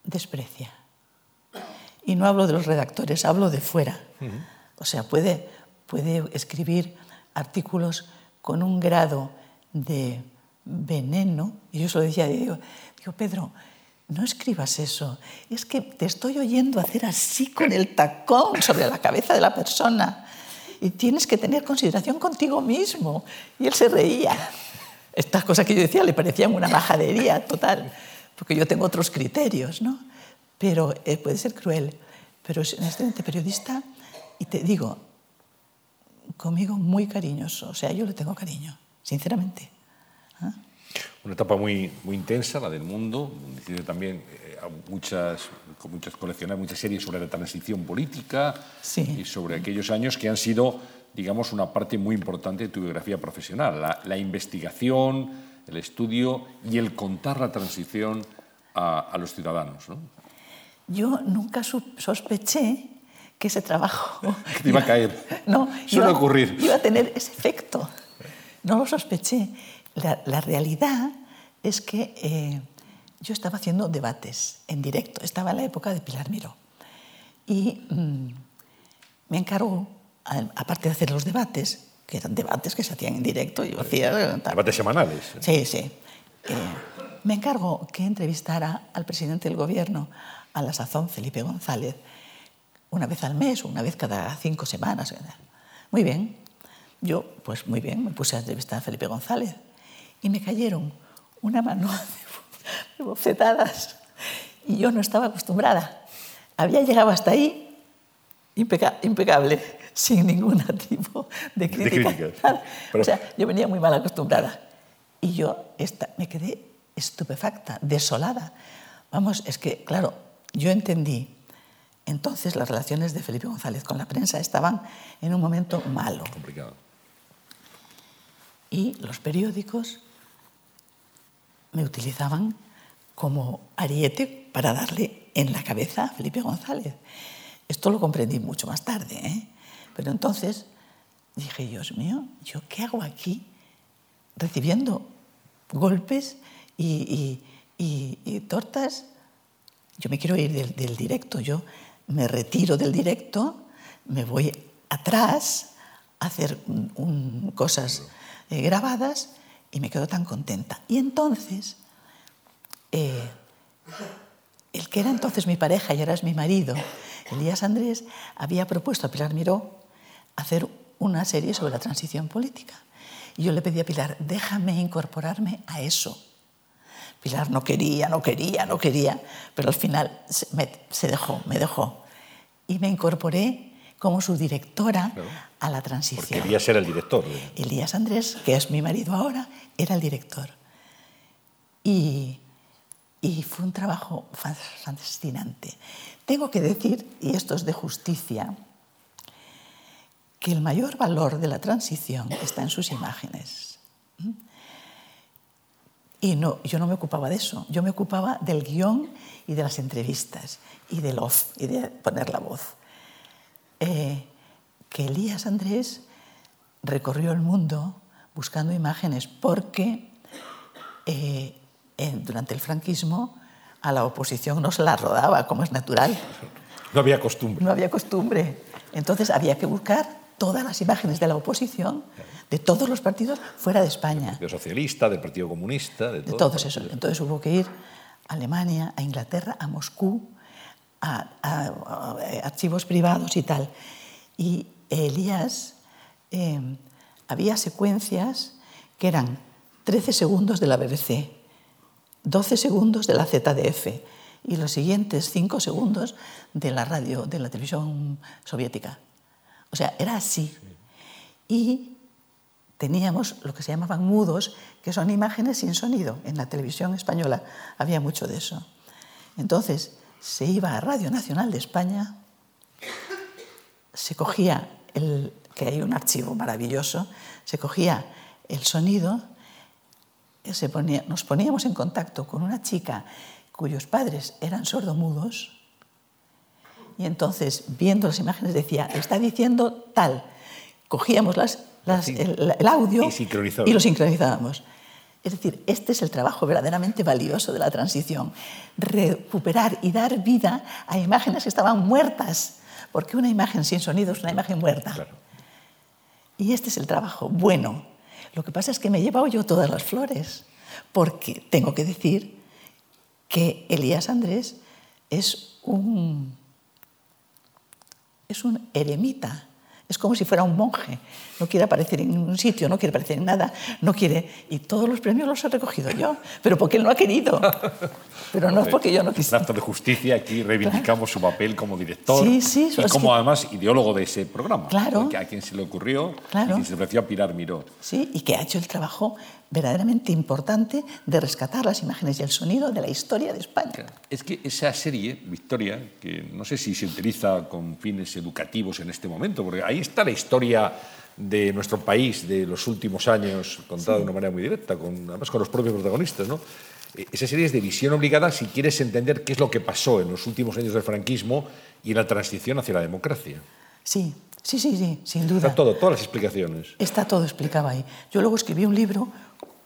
desprecia. Y no hablo de los redactores, hablo de fuera. O sea, puede, puede escribir artículos con un grado de veneno. Y yo se lo decía, digo, digo Pedro, no escribas eso, es que te estoy oyendo hacer así con el tacón sobre la cabeza de la persona y tienes que tener consideración contigo mismo. Y él se reía. estas cosas que yo decía le parecían una majadería total, porque yo tengo otros criterios, ¿no? Pero eh, puede ser cruel. Pero es un excelente periodista y te digo, conmigo muy cariñoso, o sea, yo le tengo cariño, sinceramente. Una etapa muy, muy intensa, la del mundo, tiene también eh, muchas, muchas coleccionar muchas series sobre la transición política Sí. y sobre aquellos años que han sido, digamos, una parte muy importante de tu biografía profesional, la, la investigación, el estudio y el contar la transición a, a los ciudadanos. ¿no? Yo nunca sospeché que ese trabajo Que te iba a caer. no, Suele iba, ocurrir. iba a tener ese efecto. No lo sospeché. La, la realidad es que eh, yo estaba haciendo debates en directo. Estaba en la época de Pilar Miró. Y mm, me encargó, aparte de hacer los debates, que eran debates que se hacían en directo, yo hacía... tal. Debates semanales. Sí, sí. Eh, me encargó que entrevistara al presidente del gobierno, a la sazón Felipe González, una vez al mes o una vez cada cinco semanas. Muy bien. Yo, pues muy bien, me puse a entrevistar a Felipe González y me cayeron una mano de bofetadas y yo no estaba acostumbrada. Había llegado hasta ahí impeca- impecable, sin ningún tipo de De crítica. Pero- O sea, yo venía muy mal acostumbrada. Y yo esta, me quedé estupefacta, desolada. Vamos, es que, claro, yo entendí. Entonces las relaciones de Felipe González con la prensa estaban en un momento malo. Complicado. Y los periódicos me utilizaban como ariete para darle en la cabeza a Felipe González. Esto lo comprendí mucho más tarde, ¿eh? pero entonces dije, Dios mío, ¿yo qué hago aquí recibiendo golpes y, y- y- tortas? Yo me quiero ir del, directo, yo me retiro del directo, me voy atrás a hacer cosas eh, grabadas y me quedo tan contenta. Y entonces, eh, el que era entonces mi pareja y ahora es mi marido, Elías Andrés, había propuesto a Pilar Miró hacer una serie sobre la transición política. Y yo le pedí a Pilar, déjame incorporarme a eso. Pilar no quería, no quería, no quería, pero al final se, dejó, me dejó. Y me incorporé como su directora Claro. a la Porque transición. quería ser el director. de- Elías Andrés, que es mi marido ahora, era el director. Y, y fue un trabajo fa- fascinante. Tengo que decir, y esto es de justicia, que el mayor valor de la transición está en sus imágenes. Y no, yo no me ocupaba de eso, yo me ocupaba del guion y de las entrevistas y del off y de poner la voz. Eh, que Elías Andrés recorrió el mundo buscando imágenes porque eh, en- durante el franquismo a la oposición no se la rodaba, como es natural, No había costumbre. no había costumbre. Entonces había que buscar todas las imágenes de la oposición, de todos los partidos, fuera de España Del socialista, del Partido Comunista, de, de todo. todos esos. Entonces hubo que ir a Alemania, a Inglaterra, a Moscú, a, a- a archivos privados y tal. Y Elías, eh, había secuencias que eran 13 segundos de la BBC, 12 segundos de la ZDF y los siguientes 5 segundos de la radio, de la televisión soviética. O sea, era así. Y teníamos lo que se llamaban mudos, que son imágenes sin sonido. En la televisión española había mucho de eso. Entonces, se iba a Radio Nacional de España, se cogía, el, que hay un archivo maravilloso, se cogía el sonido, eh, se ponía- nos poníamos en contacto con una chica cuyos padres eran sordomudos, y entonces, viendo las imágenes, decía, está diciendo tal. Cogíamos las, el, el audio Y lo sincronizábamos. Es decir, este es el trabajo verdaderamente valioso de la transición. Recuperar y dar vida a imágenes que estaban muertas. Porque una imagen sin sonido es una imagen muerta. Claro. Y este es el trabajo bueno. Lo que pasa es que me he llevado yo todas las flores, porque tengo que decir que Elías Andrés es un, es un eremita, Es como si fuera un monje. No quiere aparecer en ningún sitio, no quiere aparecer en nada, no quiere... Y todos los premios los he recogido yo, pero porque él no ha querido. Pero no es porque yo no quisiera. En acto de justicia, aquí reivindicamos su papel como director Sí, sí, y como que- además ideólogo de ese programa. Claro. Porque a quien se le ocurrió Claro. y quien se le ofreció a Pilar Miró. Sí, y que ha hecho el trabajo verdaderamente importante de rescatar las imágenes y el sonido de la historia de España. Es que esa serie, Victoria, que no sé si se utiliza con fines educativos en este momento, porque ahí está la historia de nuestro país de los últimos años contada de una manera muy directa, con, además con los propios protagonistas. ¿no? Eh, Esa serie es de visión obligada si quieres entender qué es lo que pasó en los últimos años del franquismo y en la transición hacia la democracia. Sí, sí, sí, sí, sin duda. Está todo, todas las explicaciones. Está todo explicado ahí. Yo luego escribí un libro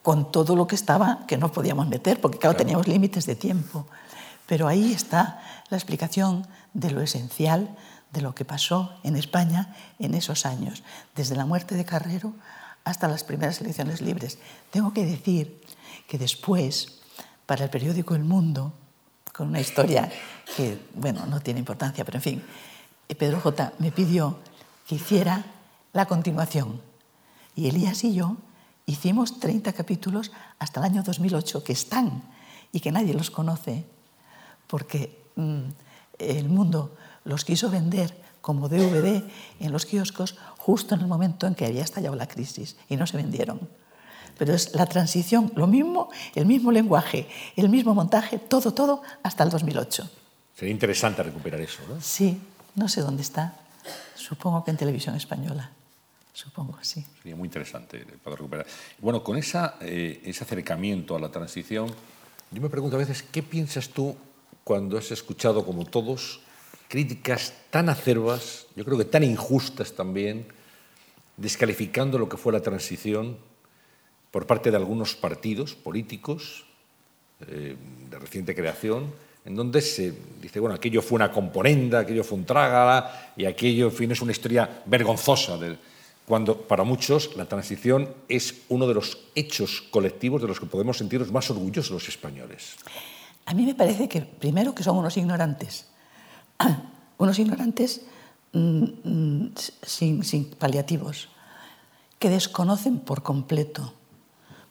con todo lo que estaba, que no podíamos meter, porque claro, teníamos límites de tiempo. Pero ahí está la explicación de lo esencial de lo que pasó en España en esos años, desde la muerte de Carrero hasta las primeras elecciones libres. Tengo que decir que después, para el periódico El Mundo, con una historia que, bueno, no tiene importancia, pero en fin, eh, Pedro J. me pidió que hiciera la continuación. Y Elías y yo hicimos 30 capítulos hasta el año 2008 que están y que nadie los conoce porque mm, el mundo los quiso vender como DVD en los kioscos justo en el momento en que había estallado la crisis y no se vendieron. Pero es la transición, lo mismo, el mismo lenguaje, el mismo montaje, todo, todo, hasta el 2008. Sería interesante recuperar eso. ¿no? Sí, no sé dónde está. Supongo que en televisión española. Supongo, sí. Sería muy interesante poder recuperar. Bueno, con esa, eh, ese acercamiento a la transición, yo me pregunto a veces, ¿qué piensas tú cuando has escuchado, como todos, críticas tan acerbas, yo creo que tan injustas también, descalificando lo que fue la transición por parte de algunos partidos políticos eh, de reciente creación, en donde se dice, bueno, aquello fue una componenda, aquello fue un trágala y aquello, en fin, es una historia vergonzosa, de, cuando para muchos la transición es uno de los hechos colectivos de los que podemos sentirnos más orgullosos los españoles. A mí me parece que, primero, que son unos ignorantes. unos ignorantes mm, mm, sin, sin, paliativos, que desconocen por completo.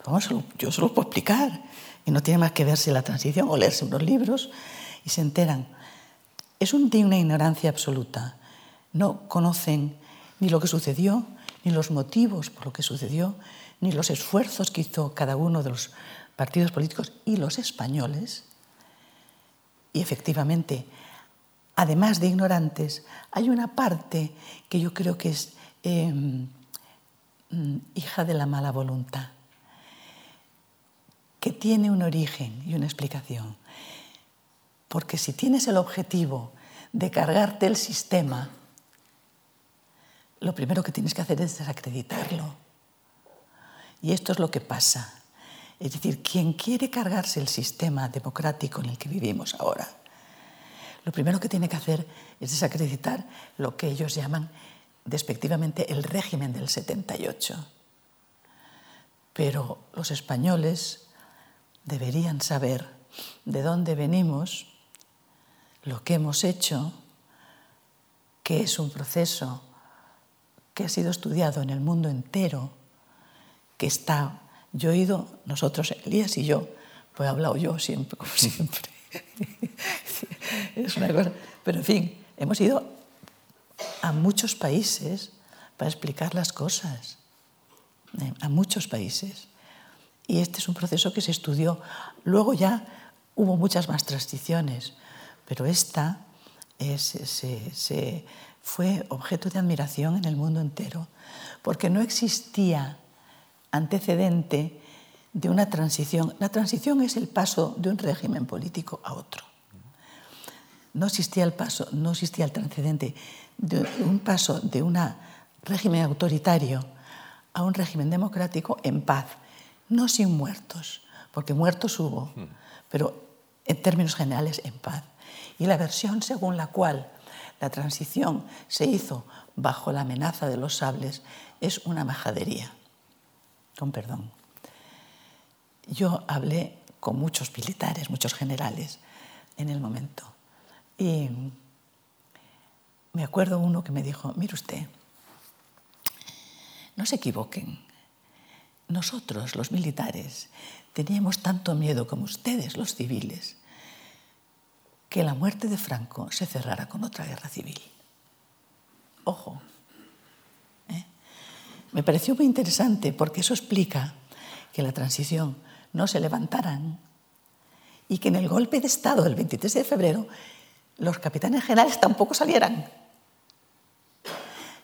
Vamos, yo se lo puedo explicar. Y no tiene más que verse la transición o leerse unos libros y se enteran. Es un, de una ignorancia absoluta. No conocen ni lo que sucedió, ni los motivos por lo que sucedió, ni los esfuerzos que hizo cada uno de los partidos políticos y los españoles. Y efectivamente, además de ignorantes, hay una parte que yo creo que es eh, hija de la mala voluntad, que tiene un origen y una explicación. Porque si tienes el objetivo de cargarte el sistema, lo primero que tienes que hacer es desacreditarlo. Y esto es lo que pasa. Es decir, quien quiere cargarse el sistema democrático en el que vivimos ahora, lo primero que tiene que hacer es desacreditar lo que ellos llaman despectivamente el régimen del 78. Pero los españoles deberían saber de dónde venimos, lo que hemos hecho, que es un proceso que ha sido estudiado en el mundo entero, que está, yo he ido, nosotros, Elías y yo, pues he hablado yo siempre, como siempre. es una cosa, pero en fin, hemos ido a muchos países para explicar las cosas, eh, a muchos países. Y este es un proceso que se estudió. Luego ya hubo muchas más transiciones, pero esta es, se, se, fue objeto de admiración en el mundo entero, porque no existía antecedente de una transición. La transición es el paso de un régimen político a otro. No existía el paso, no existía el antecedente de un paso de un régimen autoritario a un régimen democrático en paz, no sin muertos, porque muertos hubo, pero en términos generales en paz. Y la versión según la cual la transición se hizo bajo la amenaza de los sables es una majadería, con perdón. Yo hablé con muchos militares, muchos generales en el momento. Y me acuerdo uno que me dijo, mire usted, no se equivoquen. Nosotros, los militares, teníamos tanto miedo como ustedes, los civiles, que la muerte de Franco se cerrara con otra guerra civil. Ojo. ¿eh? Me pareció muy interesante porque eso explica que la transición no se levantaran y que en el golpe de Estado del 23 de febrero los capitanes generales tampoco salieran.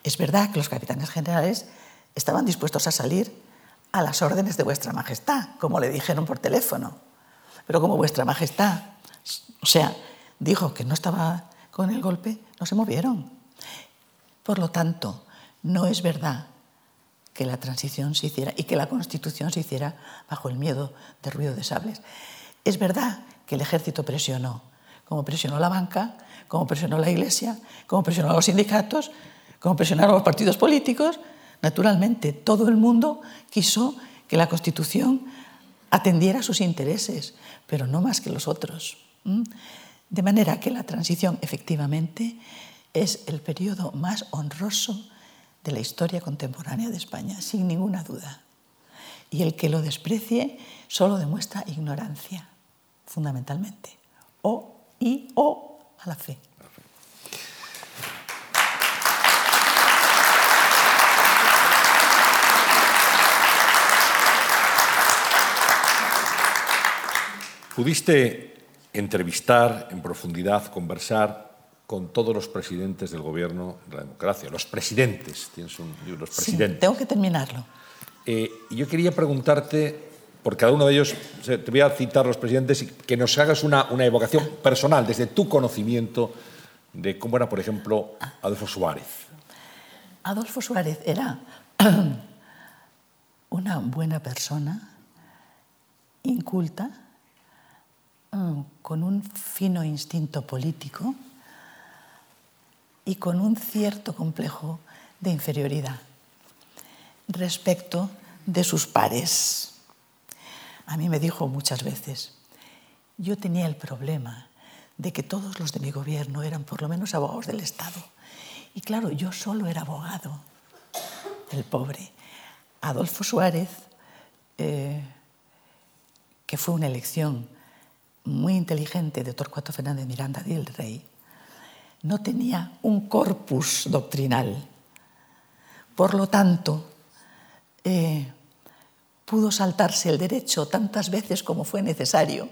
Es verdad que los capitanes generales estaban dispuestos a salir a las órdenes de vuestra majestad, como le dijeron por teléfono. Pero como vuestra majestad, o sea, dijo que no estaba con el golpe, no se movieron. Por lo tanto, no es verdad que la transición se hiciera y que la constitución se hiciera bajo el miedo de ruido de sables. Es verdad que el ejército presionó, como presionó la banca, como presionó la iglesia, como presionó a los sindicatos, como presionaron los partidos políticos. Naturalmente, todo el mundo quiso que la constitución atendiera sus intereses, pero no más que los otros. De manera que la transición efectivamente es el periodo más honroso de la historia contemporánea de España, sin ninguna duda. Y el que lo desprecie solo demuestra ignorancia, fundamentalmente, o y o a la fe. Pudiste entrevistar en profundidad, conversar con todos los presidentes del gobierno de la democracia, los presidentes, tienes un libro, los presidentes. Sí, tengo que terminarlo. Eh, yo quería preguntarte, por cada uno de ellos, te voy a citar los presidentes y que nos hagas una, una evocación personal, desde tu conocimiento, de cómo era, por ejemplo, Adolfo Suárez. Adolfo Suárez era una buena persona, inculta, Mm, con un fino instinto político y con un cierto complejo de inferioridad respecto de sus pares. A mí me dijo muchas veces, yo tenía el problema de que todos los de mi gobierno eran por lo menos abogados del Estado. Y claro, yo solo era abogado, el pobre. Adolfo Suárez, eh, que fue una elección muy inteligente de Torcuato Fernández Miranda del Rey, no tenía un corpus doctrinal. Por lo tanto, eh, pudo saltarse el derecho tantas veces como fue necesario,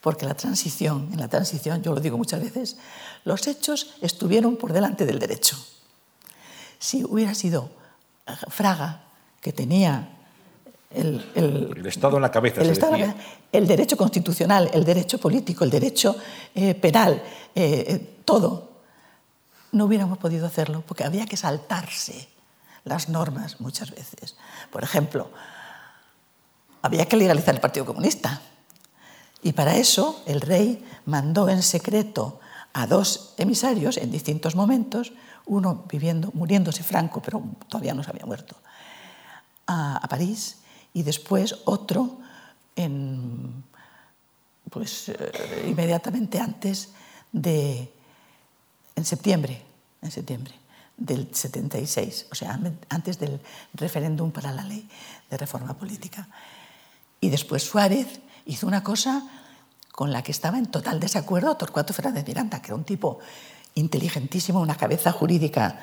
porque la transición, en la transición, yo lo digo muchas veces, los hechos estuvieron por delante del derecho. Si hubiera sido Fraga, que tenía el, Estado en la cabeza. el derecho constitucional, el derecho político, el derecho eh, penal, eh, eh, todo. No hubiéramos podido hacerlo porque había que saltarse las normas muchas veces. Por ejemplo, había que legalizar el Partido Comunista. Y para eso el rey mandó en secreto a dos emisarios en distintos momentos, uno viviendo, muriéndose Franco, pero todavía no se había muerto, a, a París y después otro en, pues, eh, inmediatamente antes de, en septiembre, en septiembre del 76, o sea, antes del referéndum para la ley de reforma política. Y después Suárez hizo una cosa con la que estaba en total desacuerdo Torcuato Fernández Miranda, que era un tipo inteligentísimo, una cabeza jurídica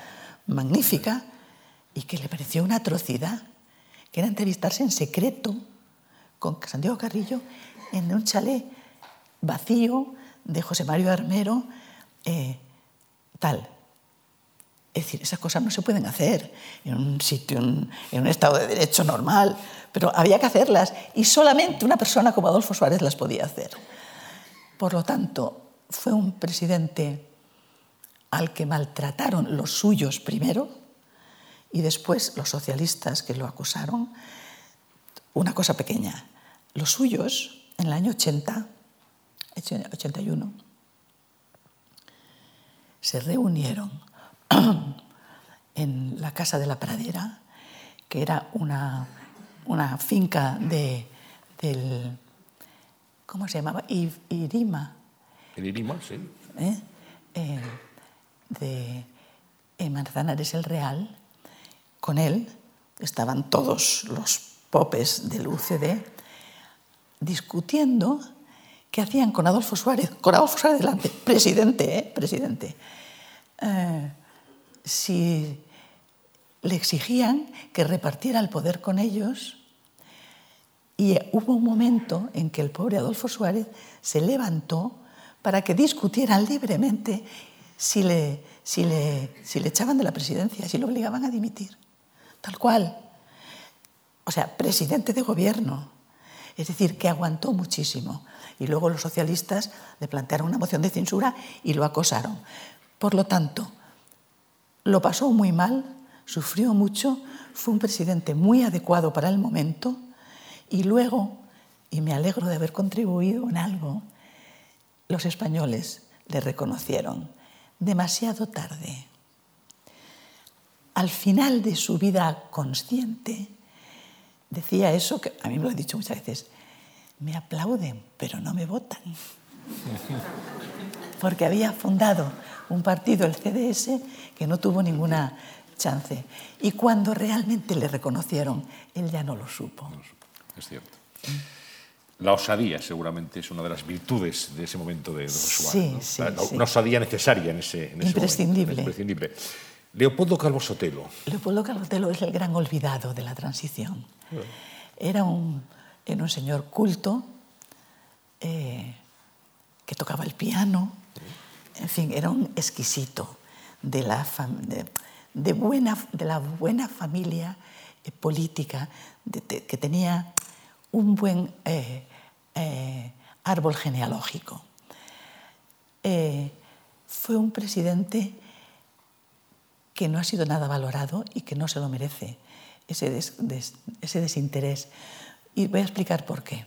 magnífica, y que le pareció una atrocidad que era entrevistarse en secreto con Santiago Carrillo en un chalet vacío de José Mario Armero, eh, tal. Es decir, esas cosas no se pueden hacer en un sitio, en, un estado de derecho normal, pero había que hacerlas y solamente una persona como Adolfo Suárez las podía hacer. Por lo tanto, fue un presidente al que maltrataron los suyos primero, y después los socialistas que lo acusaron, una cosa pequeña. Los suyos, en el año 80, 81, se reunieron en la Casa de la Pradera, que era una, una finca de, del... ¿Cómo se llamaba? Irima. El Irima, sí. ¿Eh? Eh, de Manzanares el Real, con él, estaban todos los popes del UCD, discutiendo qué hacían con Adolfo Suárez, con Adolfo Suárez delante, presidente, ¿eh? presidente. Eh, si le exigían que repartiera el poder con ellos y hubo un momento en que el pobre Adolfo Suárez se levantó para que discutieran libremente si le, si le, si le echaban de la presidencia, si lo obligaban a dimitir. Tal cual. O sea, presidente de gobierno. Es decir, que aguantó muchísimo. Y luego los socialistas le plantearon una moción de censura y lo acosaron. Por lo tanto, lo pasó muy mal, sufrió mucho, fue un presidente muy adecuado para el momento y luego, y me alegro de haber contribuido en algo, los españoles le reconocieron demasiado tarde. Al final de su vida consciente, decía eso que a mí me lo he dicho muchas veces, me aplauden, pero no me votan. Porque había fundado un partido, el CDS, que no tuvo ninguna chance. Y cuando realmente le reconocieron, él ya no lo supo. Es cierto. La osadía seguramente es una de las virtudes de ese momento de Suárez. Sí, sí, Una osadía necesaria en ese, en Imprescindible. momento. Imprescindible. Leopoldo Calvo Sotelo. Leopoldo Calvo Sotelo es el gran olvidado de la transición. Era, un, era un señor culto eh, que tocaba el piano, en fin, era un exquisito de la, de, buena, de la buena familia eh, política, que tenía un buen eh, eh, árbol genealógico. Eh, fue un presidente que no ha sido nada valorado y que no se lo merece, ese, ese desinterés. Y voy a explicar por qué.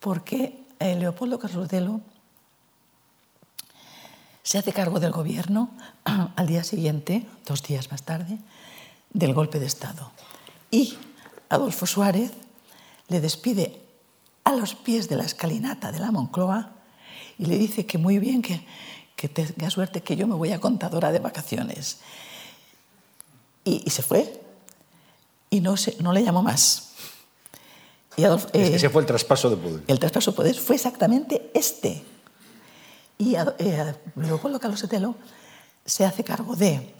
Porque Leopoldo Carlotelo se hace cargo del gobierno al día siguiente, dos días más tarde, del golpe de Estado. Y Adolfo Suárez le despide a los pies de la escalinata de la Moncloa y le dice que muy bien, que, que tenga suerte, que yo me voy a contadora de vacaciones. Y, se fue y no, se, no le llamó más. Y Ese fue el traspaso de poder. El traspaso de poder fue exactamente este. Y eh, Leopoldo Carlos se hace cargo de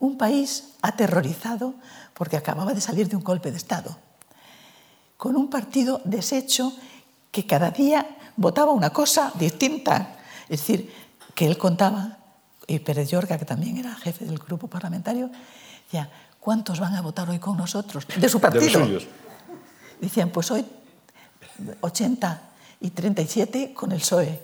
un país aterrorizado porque acababa de salir de un golpe de Estado con un partido deshecho que cada día votaba una cosa distinta. Es decir, que él contaba, y Pérez Llorca, que también era jefe del grupo parlamentario, decía, ¿cuántos van a votar hoy con nosotros? De su partido. De Decían, pues hoy 80 y 37 con el PSOE.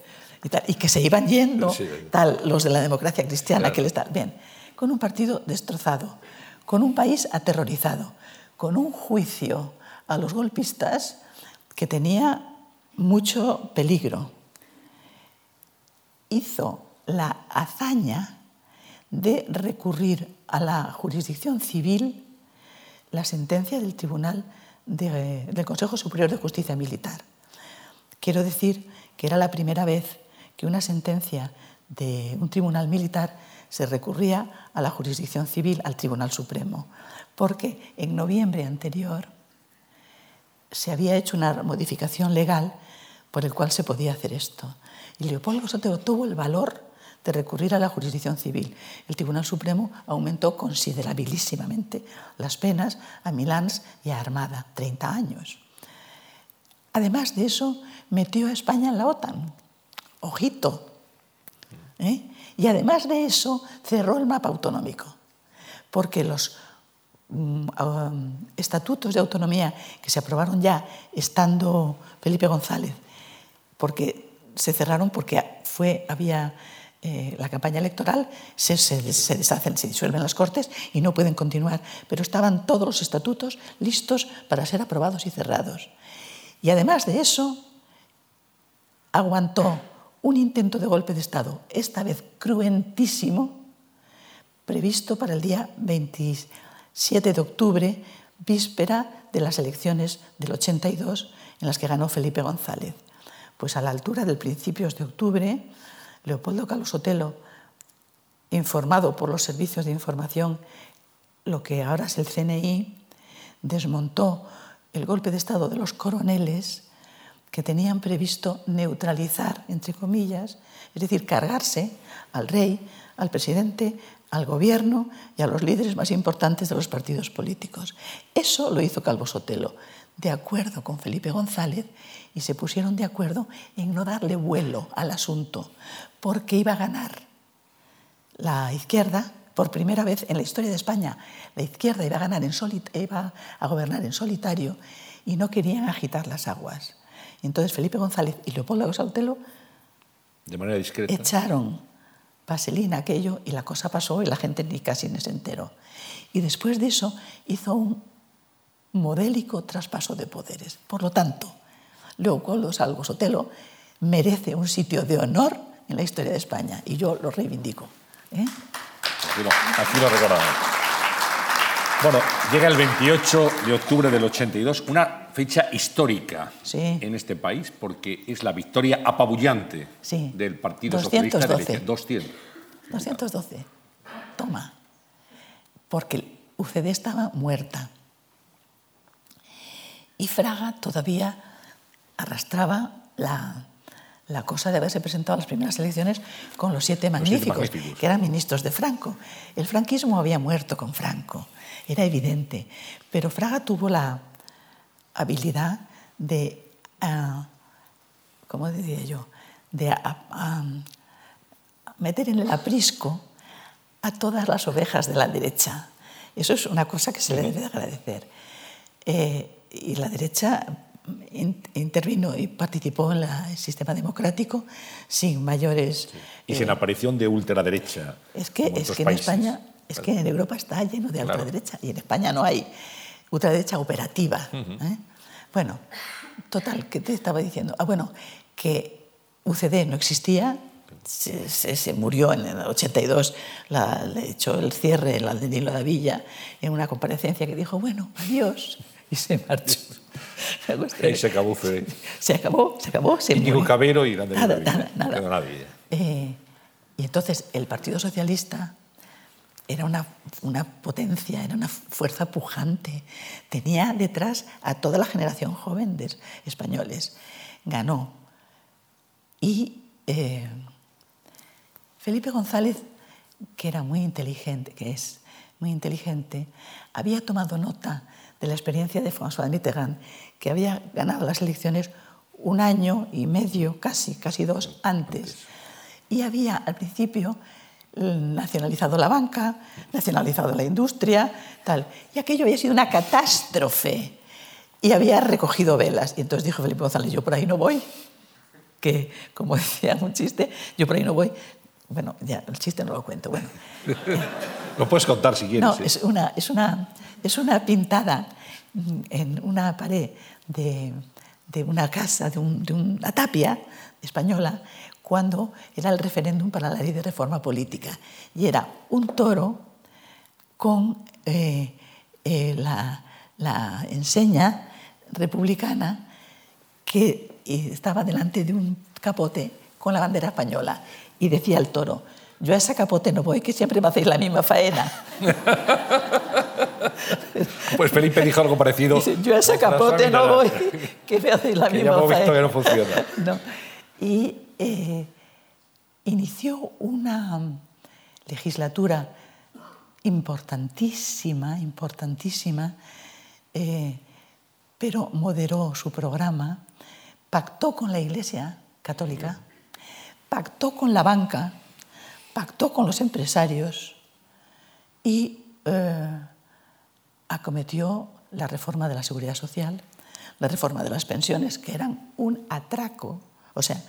Y, que se iban yendo, tal, los de la democracia cristiana, que les tal. Bien, con un partido destrozado, con un país aterrorizado, con un juicio a los golpistas que tenía mucho peligro. Hizo la hazaña de recurrir a la jurisdicción civil la sentencia del Tribunal del Consejo Superior de Justicia Militar. Quiero decir que era la primera vez que una sentencia de un tribunal militar se recurría a la jurisdicción civil, al Tribunal Supremo, porque en noviembre anterior se había hecho una modificación legal por el cual se podía hacer esto. Y Leopoldo Sotelo tuvo el valor de recurrir a la jurisdicción civil. El Tribunal Supremo aumentó considerabilísimamente las penas a Milán y a Armada, 30 años. Además de eso, metió a España en la OTAN. Ojito. ¿eh? Y además de eso, cerró el mapa autonómico, porque los Mm, estatutos de autonomía que se aprobaron ya estando Felipe González, porque se cerraron porque fue, había eh, la campaña electoral, se, se, deshacen, se disuelven las Cortes y no pueden continuar, pero estaban todos los estatutos listos para ser aprobados y cerrados. Y además de eso, aguantó un intento de golpe de Estado, esta vez cruentísimo, previsto para el día 26 7 de octubre, víspera de las elecciones del 82 en las que ganó Felipe González. Pues a la altura del principios de octubre, Leopoldo Carlos Sotelo, informado por los servicios de información, lo que ahora es el CNI desmontó el golpe de Estado de los coroneles que tenían previsto neutralizar, entre comillas, es decir, cargarse al rey, al presidente, al gobierno y a los líderes más importantes de los partidos políticos. Eso lo hizo Calvo Sotelo, de acuerdo con Felipe González, y se pusieron de acuerdo en no darle vuelo al asunto, porque iba a ganar la izquierda por primera vez en la historia de España. La izquierda iba a, ganar en iba a gobernar en solitario y no querían agitar las aguas. Entonces Felipe González y Leopoldo Sautelo de manera discreta. echaron vaselina aquello y la cosa pasó y la gente ni casi ni se enteró. Y después de eso hizo un modélico traspaso de poderes. Por lo tanto, Leopoldo Salvo Sotelo merece un sitio de honor en la historia de España y yo lo reivindico. ¿eh? Así lo, recordamos. Bueno, llega el 28 de octubre del 82, una fecha histórica en este país porque es la victoria apabullante del Partido Socialista de 200. 212. Toma. Porque UCD estaba muerta. Y Fraga todavía arrastraba la, la cosa de haberse presentado a las primeras elecciones con los siete magníficos, que eran ministros de Franco. El franquismo había muerto con Franco, era evidente, pero Fraga tuvo la habilidad de, uh, ¿cómo diría yo?, de uh, meter en el aprisco a todas las ovejas de la derecha. Eso es una cosa que se le debe agradecer. Eh, y la derecha intervino y participó en el sistema democrático sin mayores... Y sin eh, aparición de ultraderecha. Es que, es que en España, es que en Europa está lleno de ultraderecha y en España no hay ultraderecha operativa. ¿eh? Bueno, total, ¿qué te estaba diciendo? Ah, bueno, que UCD no existía, se, se, murió en el 82, la, le echó el cierre el Aldenilo de Villa en una comparecencia que dijo, bueno, adiós, y se marchó. Y se acabó. Se acabó, se acabó. Se Íñigo Cabero y nada, nada, nada. nadie. Eh, y entonces el Partido Socialista era una, una, potencia, era una fuerza pujante. Tenía detrás a toda la generación joven de españoles. Ganó. Y eh, Felipe González, que era muy inteligente, que es muy inteligente, había tomado nota de la experiencia de François Mitterrand, que había ganado las elecciones un año y medio, casi, casi dos antes. Y había al principio nacionalizado la banca, nacionalizado la industria, tal. Y aquello había sido una catástrofe. Y había recogido velas. Y entonces dijo Felipe González, yo por ahí no voy. Que, como decía un chiste, yo por ahí no voy. Bueno, ya, el chiste no lo cuento. Bueno. lo puedes contar si quieres. No, es, una, es, una, es una pintada en una pared de, de una casa, de, una tapia española, cuando era el referéndum para la ley de reforma política. Y era un toro con eh, eh, la, la, enseña republicana que estaba delante de un capote con la bandera española. Y decía el toro, yo a esa capote no voy, que siempre me hacéis la misma faena. Pues Felipe dijo algo parecido. Dice, yo a esa capote no voy, que me hacéis la misma faena. que no funciona. No. Y eh, inició una legislatura importantísima, importantísima, eh, pero moderó su programa, pactó con la Iglesia Católica, pactó con la banca, pactó con los empresarios y eh, acometió la reforma de la seguridad social, la reforma de las pensiones, que eran un atraco. O sea,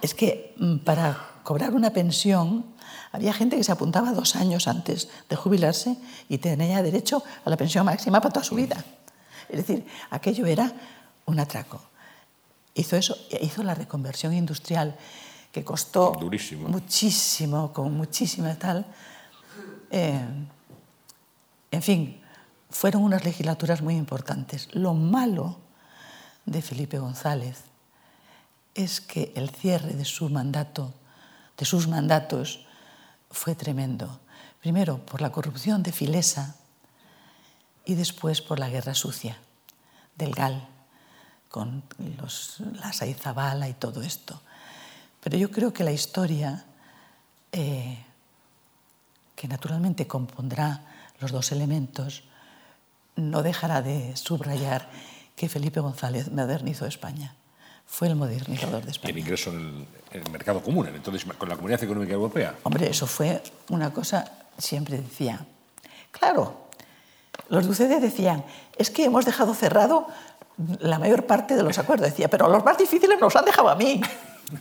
es que mm, para cobrar una pensión había gente que se apuntaba dos años antes de jubilarse y tenía derecho a la pensión máxima para toda su vida. Es decir, aquello era un atraco. Hizo eso, hizo la reconversión industrial que costó muchísimo, con muchísima tal. Eh, en fin, fueron unas legislaturas muy importantes. Lo malo de Felipe González es que el cierre de su mandato, de sus mandatos, fue tremendo. primero por la corrupción de Filesa y después por la guerra sucia del GAL, con los, la Saizabala y todo esto. Pero yo creo que la historia, eh, que naturalmente compondrá los dos elementos, no dejará de subrayar que Felipe González modernizó España. Fue el modernizador de España. El ingreso en el, mercado común, entonces con la Comunidad Económica Europea. Hombre, eso fue una cosa, siempre decía, claro, los de decían, es que hemos dejado cerrado la mayor parte de los acuerdos. Decía, pero los más difíciles nos los han dejado a mí.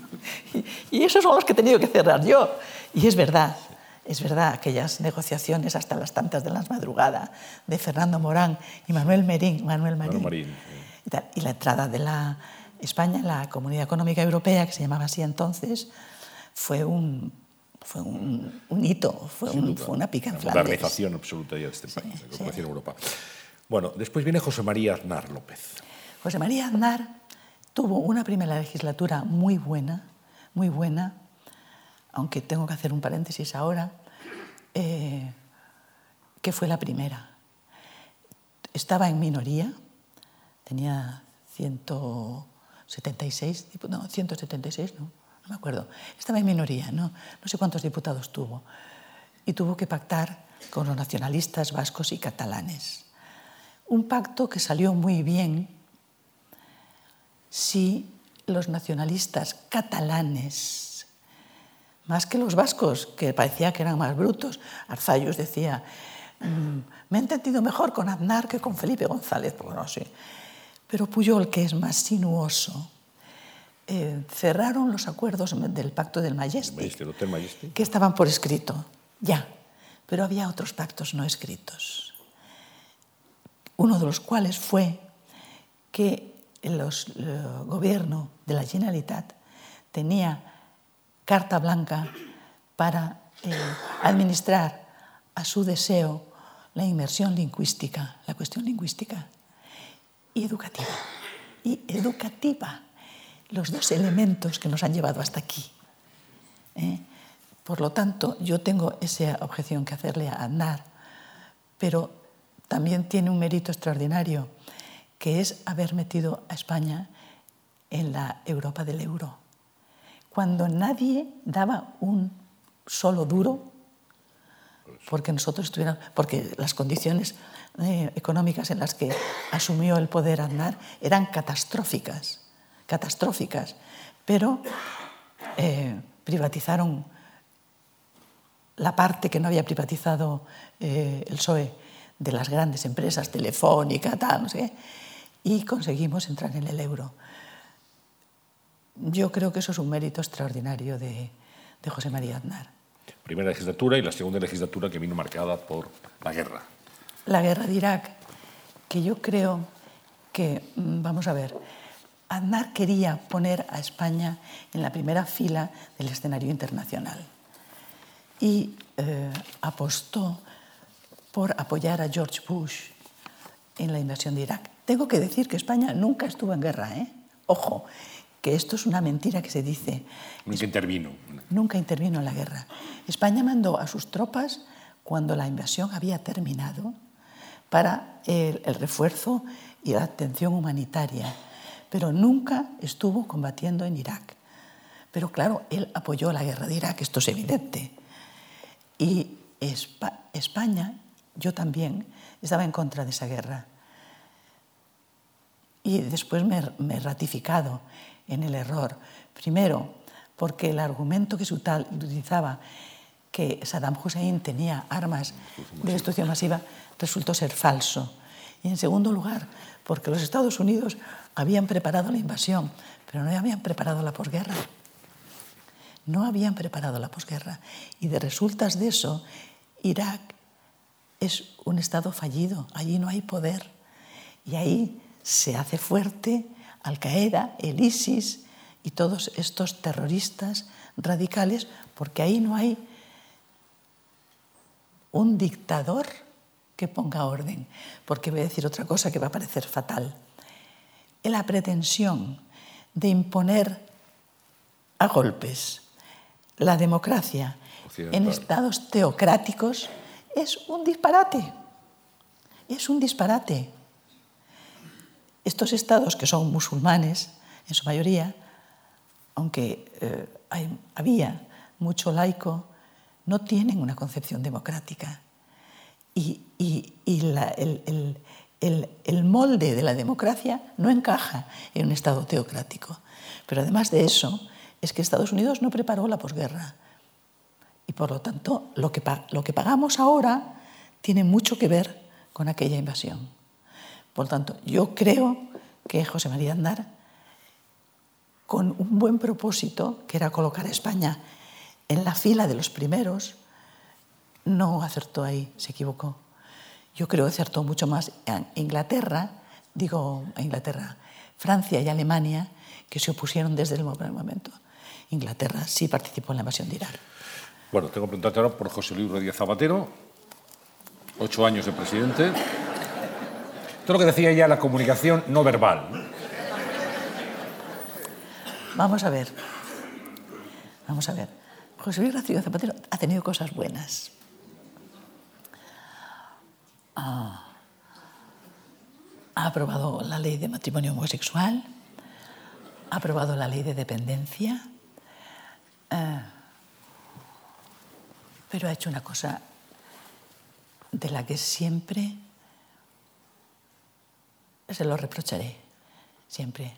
y esos son los que he tenido que cerrar yo. Y es verdad, es verdad, aquellas negociaciones hasta las tantas de las madrugadas de Fernando Morán y Manuel Merín, Manuel Marín, Marín y, y, la entrada de la España en la Comunidad Económica Europea, que se llamaba así entonces, fue un, fue un, un hito, fue, un, fue, una pica en Flandes. La modernización absoluta ya de este país, sí, sí. en Europa. Bueno, después viene José María Aznar López. José María Aznar tuvo una primera legislatura muy buena, muy buena, aunque tengo que hacer un paréntesis ahora, eh, que fue la primera. Estaba en minoría, tenía 176, no, 176, no, no me acuerdo. Estaba en minoría, no, no sé cuántos diputados tuvo. Y tuvo que pactar con los nacionalistas vascos y catalanes. Un pacto que salió muy bien si los nacionalistas catalanes más que los vascos, que parecía que eran más brutos. Arzayus decía, mmm, me he entendido mejor con Aznar que con Felipe González, pues no sé. Pero Puyol, que es más sinuoso, eh, cerraron los acuerdos del pacto del Majestic, Majestic, que estaban por escrito, ya, pero había otros pactos no escritos. Uno de los cuales fue que el gobierno de la Generalitat tenía carta blanca para eh, administrar a su deseo la inmersión lingüística, la cuestión lingüística y educativa. Y educativa, los dos elementos que nos han llevado hasta aquí. ¿eh? Por lo tanto, yo tengo esa objeción que hacerle a Aznar, pero también tiene un mérito extraordinario, que es haber metido a España en la Europa del euro. Cuando nadie daba un solo duro porque nosotros porque las condiciones eh, económicas en las que asumió el poder Aznar eran catastróficas, catastróficas, pero eh, privatizaron la parte que no había privatizado eh, el PSOE de las grandes empresas, Telefónica, tal, no sé, y conseguimos entrar en el euro. Yo creo que eso es un mérito extraordinario de, de José María Aznar. Primera legislatura y la segunda legislatura que vino marcada por la guerra. La guerra de Irak, que yo creo que, mm, vamos a ver, Aznar quería poner a España en la primera fila del escenario internacional y eh, apostó por apoyar a George Bush en la invasión de Irak. Tengo que decir que España nunca estuvo en guerra, ¿eh? Ojo, que esto es una mentira que se dice. Nunca intervino. Nunca intervino en la guerra. España mandó a sus tropas cuando la invasión había terminado para el, el refuerzo y la atención humanitaria, pero nunca estuvo combatiendo en Irak. Pero claro, él apoyó la guerra de Irak, esto es evidente. Y España, yo también, estaba en contra de esa guerra. Y después me, me he ratificado en el error. Primero, porque el argumento que se utilizaba, que Saddam Hussein tenía armas de destrucción masiva, resultó ser falso. Y en segundo lugar, porque los Estados Unidos habían preparado la invasión, pero no habían preparado la posguerra. No habían preparado la posguerra. Y de resultas de eso, Irak es un Estado fallido. Allí no hay poder. Y ahí se hace fuerte al-Qaeda, el ISIS y todos estos terroristas radicales, porque ahí no hay un dictador que ponga orden, porque voy a decir otra cosa que va a parecer fatal. La pretensión de imponer a golpes la democracia en estados teocráticos es un disparate. Es un disparate. Estos estados que son musulmanes, en su mayoría, aunque eh, había mucho laico, no tienen una concepción democrática. Y, el, molde de la democracia no encaja en un Estado teocrático. Pero además de eso, es que Estados Unidos no preparó la posguerra. Y por lo tanto, lo que, pagamos ahora tiene mucho que ver con aquella invasión. Por lo tanto, yo creo que José María Andar, con un buen propósito, que era colocar a España en la fila de los primeros, no acertó ahí, se equivocó. Yo creo que acertó mucho más en Inglaterra, digo Inglaterra, Francia y Alemania, que se opusieron desde el primer momento. Inglaterra sí participó en la invasión de Irak. Bueno, tengo que preguntarte ahora por José Luis Rodríguez Zapatero, ocho años de presidente. Todo lo que decía ya la comunicación no verbal. Vamos a ver. Vamos a ver. José Luis Rodríguez Zapatero ha tenido cosas buenas. ha aprobado la ley de matrimonio homosexual, ha aprobado la ley de dependencia, eh, pero ha hecho una cosa de la que siempre se lo reprocharé, siempre.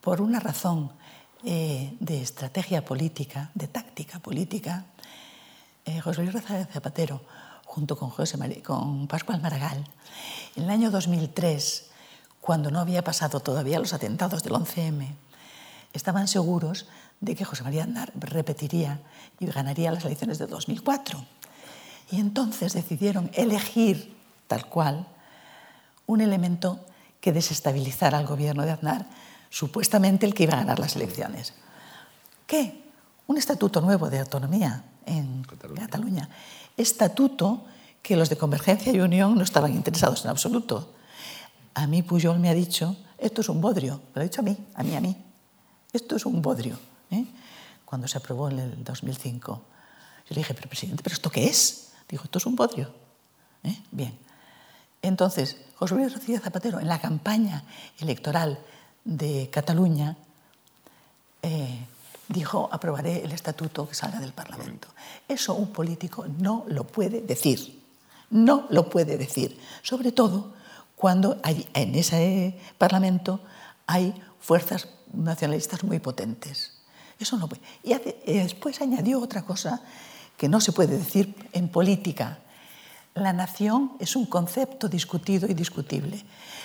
Por una razón eh, de estrategia política, de táctica política, eh, José Luis Rodríguez Zapatero, junto con, José con Pascual Maragall, en el año 2003, cuando no había pasado todavía los atentados del 11M, estaban seguros de que José María Andar repetiría y ganaría las elecciones de 2004. Y entonces decidieron elegir, tal cual, un elemento que desestabilizara al gobierno de Aznar, supuestamente el que iba a ganar las elecciones. ¿Qué? Un estatuto nuevo de autonomía en Cataluña. Estatuto que los de Convergencia y Unión no estaban interesados en absoluto. A mí Pujol me ha dicho, esto es un bodrio, me lo ha dicho a mí, a mí, a mí. Esto es un bodrio. ¿Eh? Cuando se aprobó en el 2005. Yo le dije, pero presidente, ¿pero esto qué es? Dijo, esto es un bodrio. ¿eh? Bien. Entonces, José Luis Rodríguez Zapatero, en la campaña electoral de Cataluña, eh, dijo, aprobaré el estatuto que salga del Parlamento. Eso un político no lo puede decir. No lo puede decir. Sobre todo cuando en ese Parlamento hay fuerzas nacionalistas muy potentes. Eso no puede. Y después añadió otra cosa que no se puede decir en política. La nación es un concepto discutido y discutible.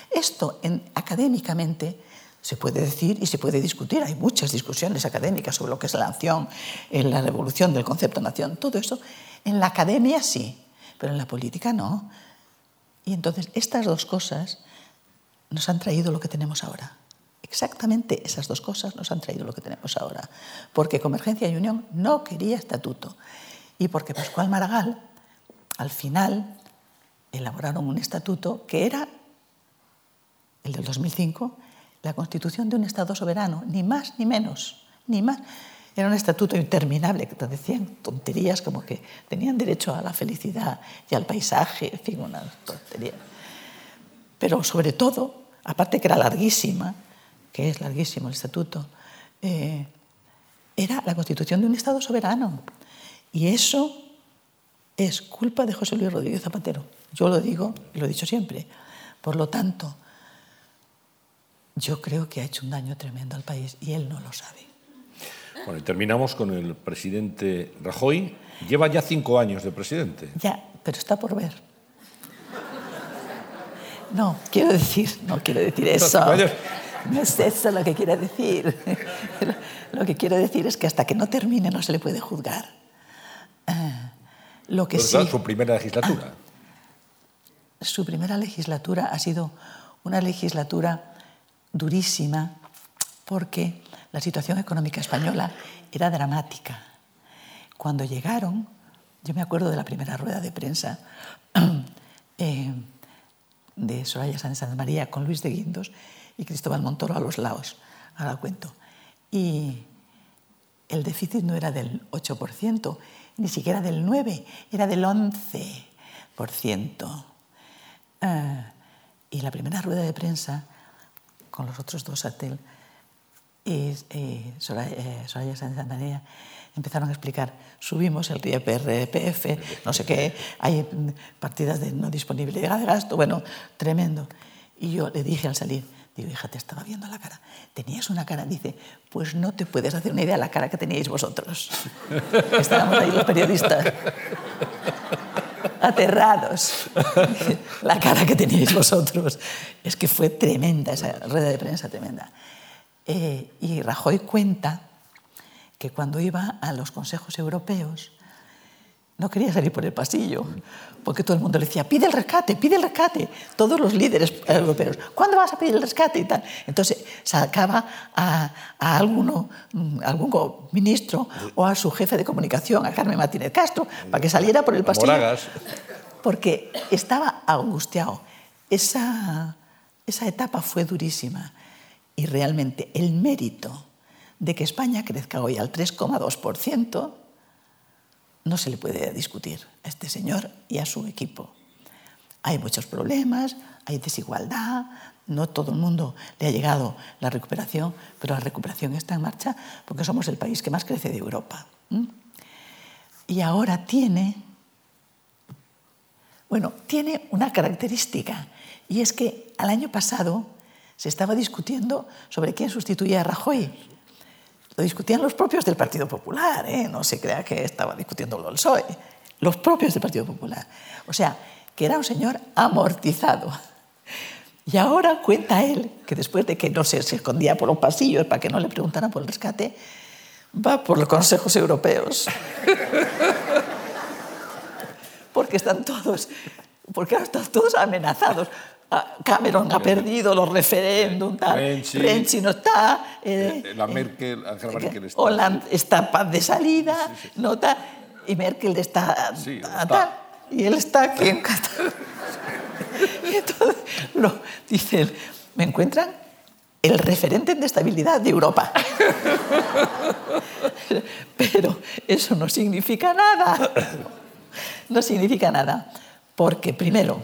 Esto en, académicamente se puede decir y se puede discutir. Hay muchas discusiones académicas sobre lo que es la nación, en la revolución del concepto nación. Todo eso en la academia sí, pero en la política no. Y entonces estas dos cosas nos han traído lo que tenemos ahora. Exactamente esas dos cosas nos han traído lo que tenemos ahora. Porque Convergencia y Unión no quería estatuto y porque Pascual Maragall, al final, elaboraron un estatuto que era el del 2005, la constitución de un Estado soberano, ni más ni menos, ni más. Era un estatuto interminable, que decían tonterías como que tenían derecho a la felicidad y al paisaje, en fin, una tontería. Pero sobre todo, aparte que era larguísima, que es larguísimo el estatuto, eh, era la constitución de un Estado soberano. Y eso es culpa de José Luis Rodríguez Zapatero. Yo lo digo y lo he dicho siempre. Por lo tanto, yo creo que ha hecho un daño tremendo al país y él no lo sabe. Bueno, y terminamos con el presidente Rajoy. Lleva ya cinco años de presidente. Ya, pero está por ver. No, quiero decir, no quiero decir eso. No es eso lo que quiero decir. Lo que quiero decir es que hasta que no termine no se le puede juzgar. Ah, lo que sí, su primera legislatura. Ah, su primera legislatura ha sido una legislatura durísima porque la situación económica española era dramática. Cuando llegaron, yo me acuerdo de la primera rueda de prensa eh, de Soraya Sánchez María con Luis de Guindos, y Cristóbal Montoro a los lados. Ahora cuento. Y el déficit no era del 8%, ni siquiera del 9%, era del 11%. Eh, y la primera rueda de prensa, con los otros dos Satel y, y Soraya, eh, Soraya Sánchez Santana, empezaron a explicar, subimos el IRPF, no sé qué, hay partidas de no disponibilidad de gasto, bueno, tremendo. Y yo le dije al salir, digo, hija, te estaba viendo la cara. Tenías una cara, dice, pues no te puedes hacer una idea de la cara que teníais vosotros. Estábamos ahí los periodistas, aterrados. La cara que teníais vosotros. Es que fue tremenda esa rueda de prensa, tremenda. Eh, y Rajoy cuenta que cuando iba a los consejos europeos no quería salir por el pasillo, porque todo el mundo le decía, pide el rescate, pide el rescate. Todos los líderes europeos, ¿cuándo vas a pedir el rescate? Y tal. Entonces sacaba a, a alguno, algún ministro o a su jefe de comunicación, a Carmen Martínez Castro, para que saliera por el pasillo. Porque estaba angustiado. Esa, esa etapa fue durísima. Y realmente el mérito de que España crezca hoy al 3,2% no se le puede discutir a este señor y a su equipo. Hay muchos problemas, hay desigualdad, no todo el mundo le ha llegado la recuperación, pero la recuperación está en marcha porque somos el país que más crece de Europa. Y ahora tiene, bueno, tiene una característica, y es que al año pasado se estaba discutiendo sobre quién sustituía a Rajoy lo discutían los propios del Partido Popular, ¿eh? no se crea que estaba discutiendo el PSOE, los propios del Partido Popular. O sea, que era un señor amortizado. Y ahora cuenta él que después de que no se, se escondía por los pasillos para que no le preguntaran por el rescate, va por los consejos europeos. porque están todos, porque están todos amenazados. Ah, Cameron ha perdido los Renzi. Renzi no está, eh, Eh, la Merkel, Angela Merkel está. Hollande está paz de salida, no está, y Merkel está, Sí, y él está aquí en Qatar. Y entonces lo, dice él, me encuentran el referente de estabilidad de Europa. Pero eso no significa nada. No significa nada. Porque, primero,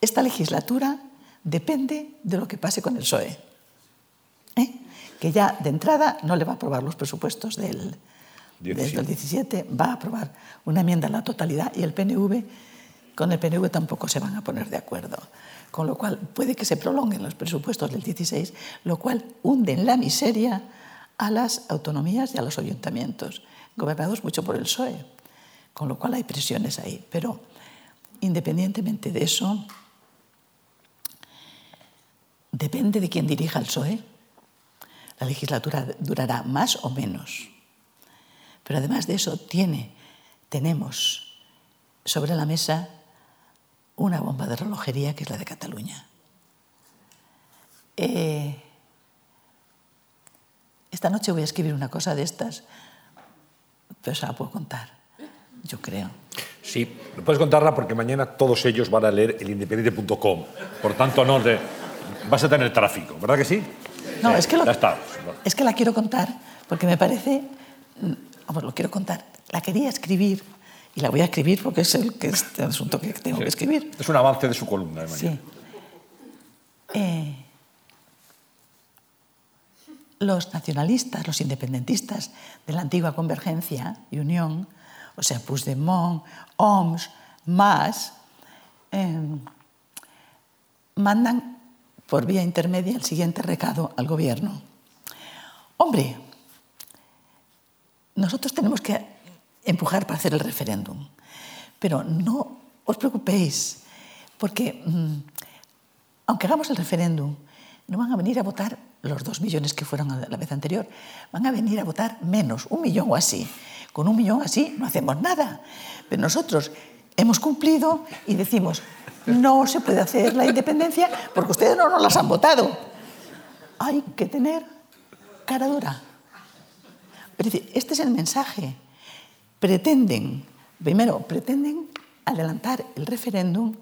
esta legislatura depende de lo que pase con el PSOE. ¿eh? Que ya de entrada no le va a aprobar los presupuestos del, desde el 17, va a aprobar una enmienda a la totalidad y el PNV, con el PNV tampoco se van a poner de acuerdo. Con lo cual puede que se prolonguen los presupuestos del 16, lo cual hunde en la miseria a las autonomías y a los ayuntamientos, gobernados mucho por el PSOE. Con lo cual hay presiones ahí. Pero independientemente de eso, depende de quién dirija el PSOE. La legislatura durará más o menos. Pero además de eso, tiene, tenemos sobre la mesa una bomba de relojería que es la de Cataluña. Eh, esta noche voy a escribir una cosa de estas, pero se la puedo contar, yo creo. Sí, no puedes contarla porque mañana todos ellos van a leer el independiente.com. Por tanto, no te- vas a tener tráfico, ¿verdad que sí? No, Sí, es que, lo- Ya está. es que la quiero contar porque me parece, vamos, lo quiero contar. La quería escribir y la voy a escribir porque es el, que es el asunto que tengo que escribir. Es un avance de su columna de mañana. Sí. Eh, los nacionalistas, los independentistas de la antigua convergencia y unión, o sea, Puigdemont, OMS, MAS, eh, mandan por vía intermedia el siguiente recado al gobierno. Hombre, nosotros tenemos que empujar para hacer el referéndum, pero no os preocupéis, porque mm, aunque hagamos el referéndum, no van a venir a votar los dos millones que fueron la vez anterior, van a venir a votar menos, un millón o así. Con un millón así no hacemos nada. Pero nosotros hemos cumplido y decimos, no se puede hacer la independencia porque ustedes no nos las han votado. Hay que tener cara dura. Este es el mensaje. Pretenden, primero, pretenden adelantar el referéndum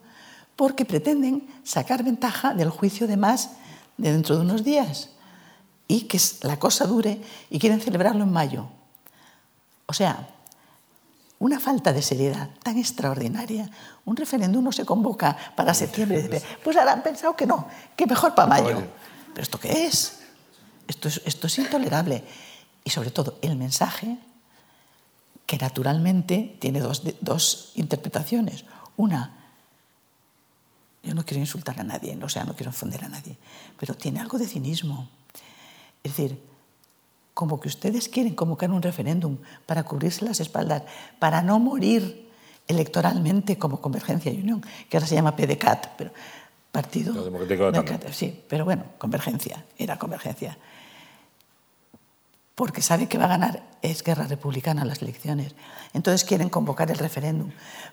porque pretenden sacar ventaja del juicio de más de dentro de unos días y que la cosa dure y quieren celebrarlo en mayo. O sea, una falta de seriedad tan extraordinaria. Un referéndum no se convoca para septiembre. Pues ahora han pensado que no, que mejor para mayo. ¿Pero esto qué es? Esto es, esto es intolerable. Y sobre todo, el mensaje, que naturalmente tiene dos, dos interpretaciones. Una, yo no quiero insultar a nadie, o sea, no quiero ofender a nadie, pero tiene algo de cinismo. Es decir, como que ustedes quieren convocar un referéndum para cubrirse las espaldas, para no morir electoralmente como Convergencia y Unión, que ahora se llama PDCAT, pero Partido Democrático Sí, pero bueno, Convergencia, era Convergencia. Porque sabe que va a ganar es guerra republicana las elecciones. Entonces quieren convocar el referéndum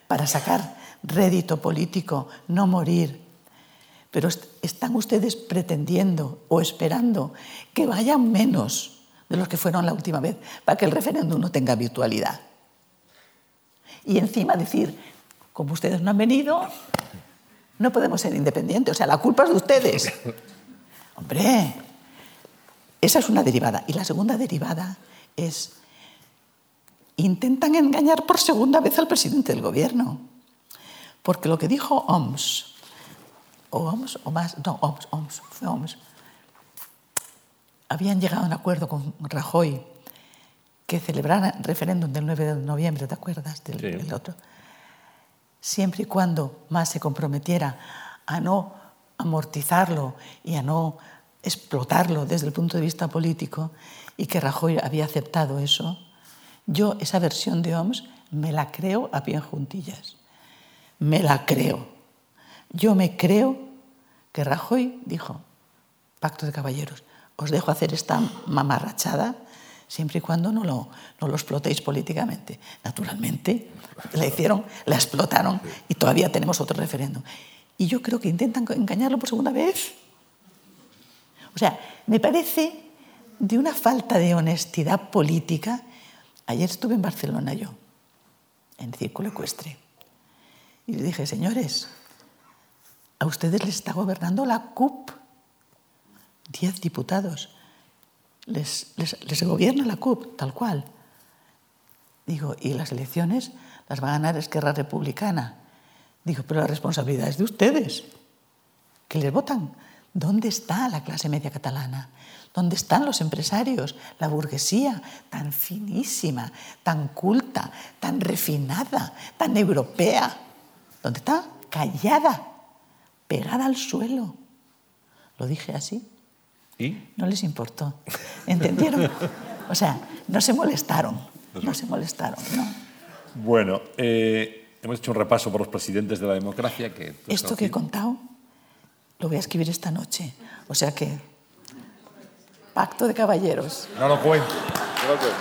para sacar rédito político, no morir. Pero están ustedes pretendiendo o esperando que vayan menos de los que fueron la última vez, para que el referéndum no tenga virtualidad. Y encima decir, como ustedes no han venido, no podemos ser independientes. O sea, la culpa es de ustedes. Hombre, esa es una derivada. Y la segunda derivada es, intentan engañar por segunda vez al presidente del gobierno. Porque lo que dijo OMS, o OMS, o más, no, OMS, OMS, fue OMS, habían llegado a un acuerdo con Rajoy que celebrara el referéndum del 9 de noviembre, ¿te acuerdas del, otro? Siempre y cuando más se comprometiera a no amortizarlo y a no explotarlo desde el punto de vista político y que Rajoy había aceptado eso, yo esa versión de OMS me la creo a pie juntillas. Me la creo. Yo me creo que Rajoy dijo, pacto de caballeros, os dejo hacer esta mamarrachada siempre y cuando no lo, no lo explotéis políticamente. Naturalmente, la hicieron, la explotaron y todavía tenemos otro referéndum. Y yo creo que intentan engañarlo por segunda vez. O sea, me parece de una falta de honestidad política. Ayer estuve en Barcelona yo, en Círculo Ecuestre, y le dije, señores, a ustedes les está gobernando la CUP diez diputados. Les, les, gobierna la CUP, tal cual. Digo, y las elecciones las va a ganar Esquerra Republicana. Digo, pero la responsabilidad es de ustedes, que les votan. ¿Dónde está la clase media catalana? ¿Dónde están los empresarios? La burguesía, tan finísima, tan culta, tan refinada, tan europea. ¿Dónde está? Callada, pegada al suelo. Lo dije así. No les importó. ¿Entendieron? O sea, no se molestaron. No se molestaron, ¿no? Bueno, eh, hemos hecho un repaso por los presidentes de la democracia. Que Esto que he contado lo voy a escribir esta noche. O sea que, pacto de caballeros. No lo cuento. No lo cuento.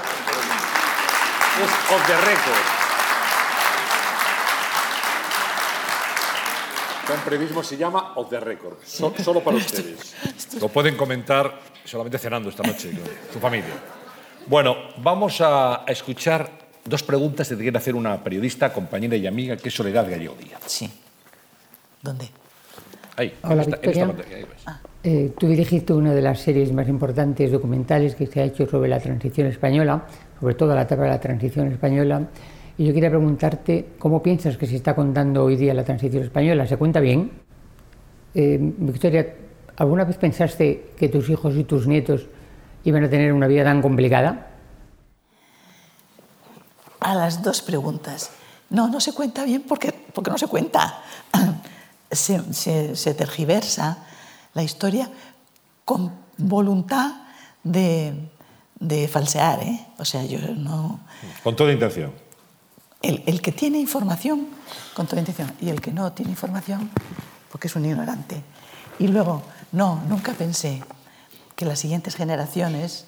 Es off the record. El periodismo se llama Off the Record, solo para ustedes. Lo pueden comentar solamente cenando esta noche con su familia. Bueno, vamos a, escuchar dos preguntas que te quiere hacer una periodista, compañera y amiga, que es Soledad Gallego Díaz. Sí. ¿Dónde? Ahí, Hola, Victoria. Ah. Eh, tú dirigiste una de las series más importantes documentales que se ha hecho sobre la transición española, sobre todo la etapa de la transición española. Y yo quería preguntarte, ¿cómo piensas que se está contando hoy día la transición española? ¿Se cuenta bien? Eh, Victoria, ¿alguna vez pensaste que tus hijos y tus nietos iban a tener una vida tan complicada? A las dos preguntas. No, no se cuenta bien porque, porque no se cuenta. Se, se tergiversa la historia con voluntad de, de falsear. ¿eh? O sea, yo no... Con toda intención. El, que tiene información, con toda intención, y el que no tiene información, porque es un ignorante. Y luego, no, nunca pensé que las siguientes generaciones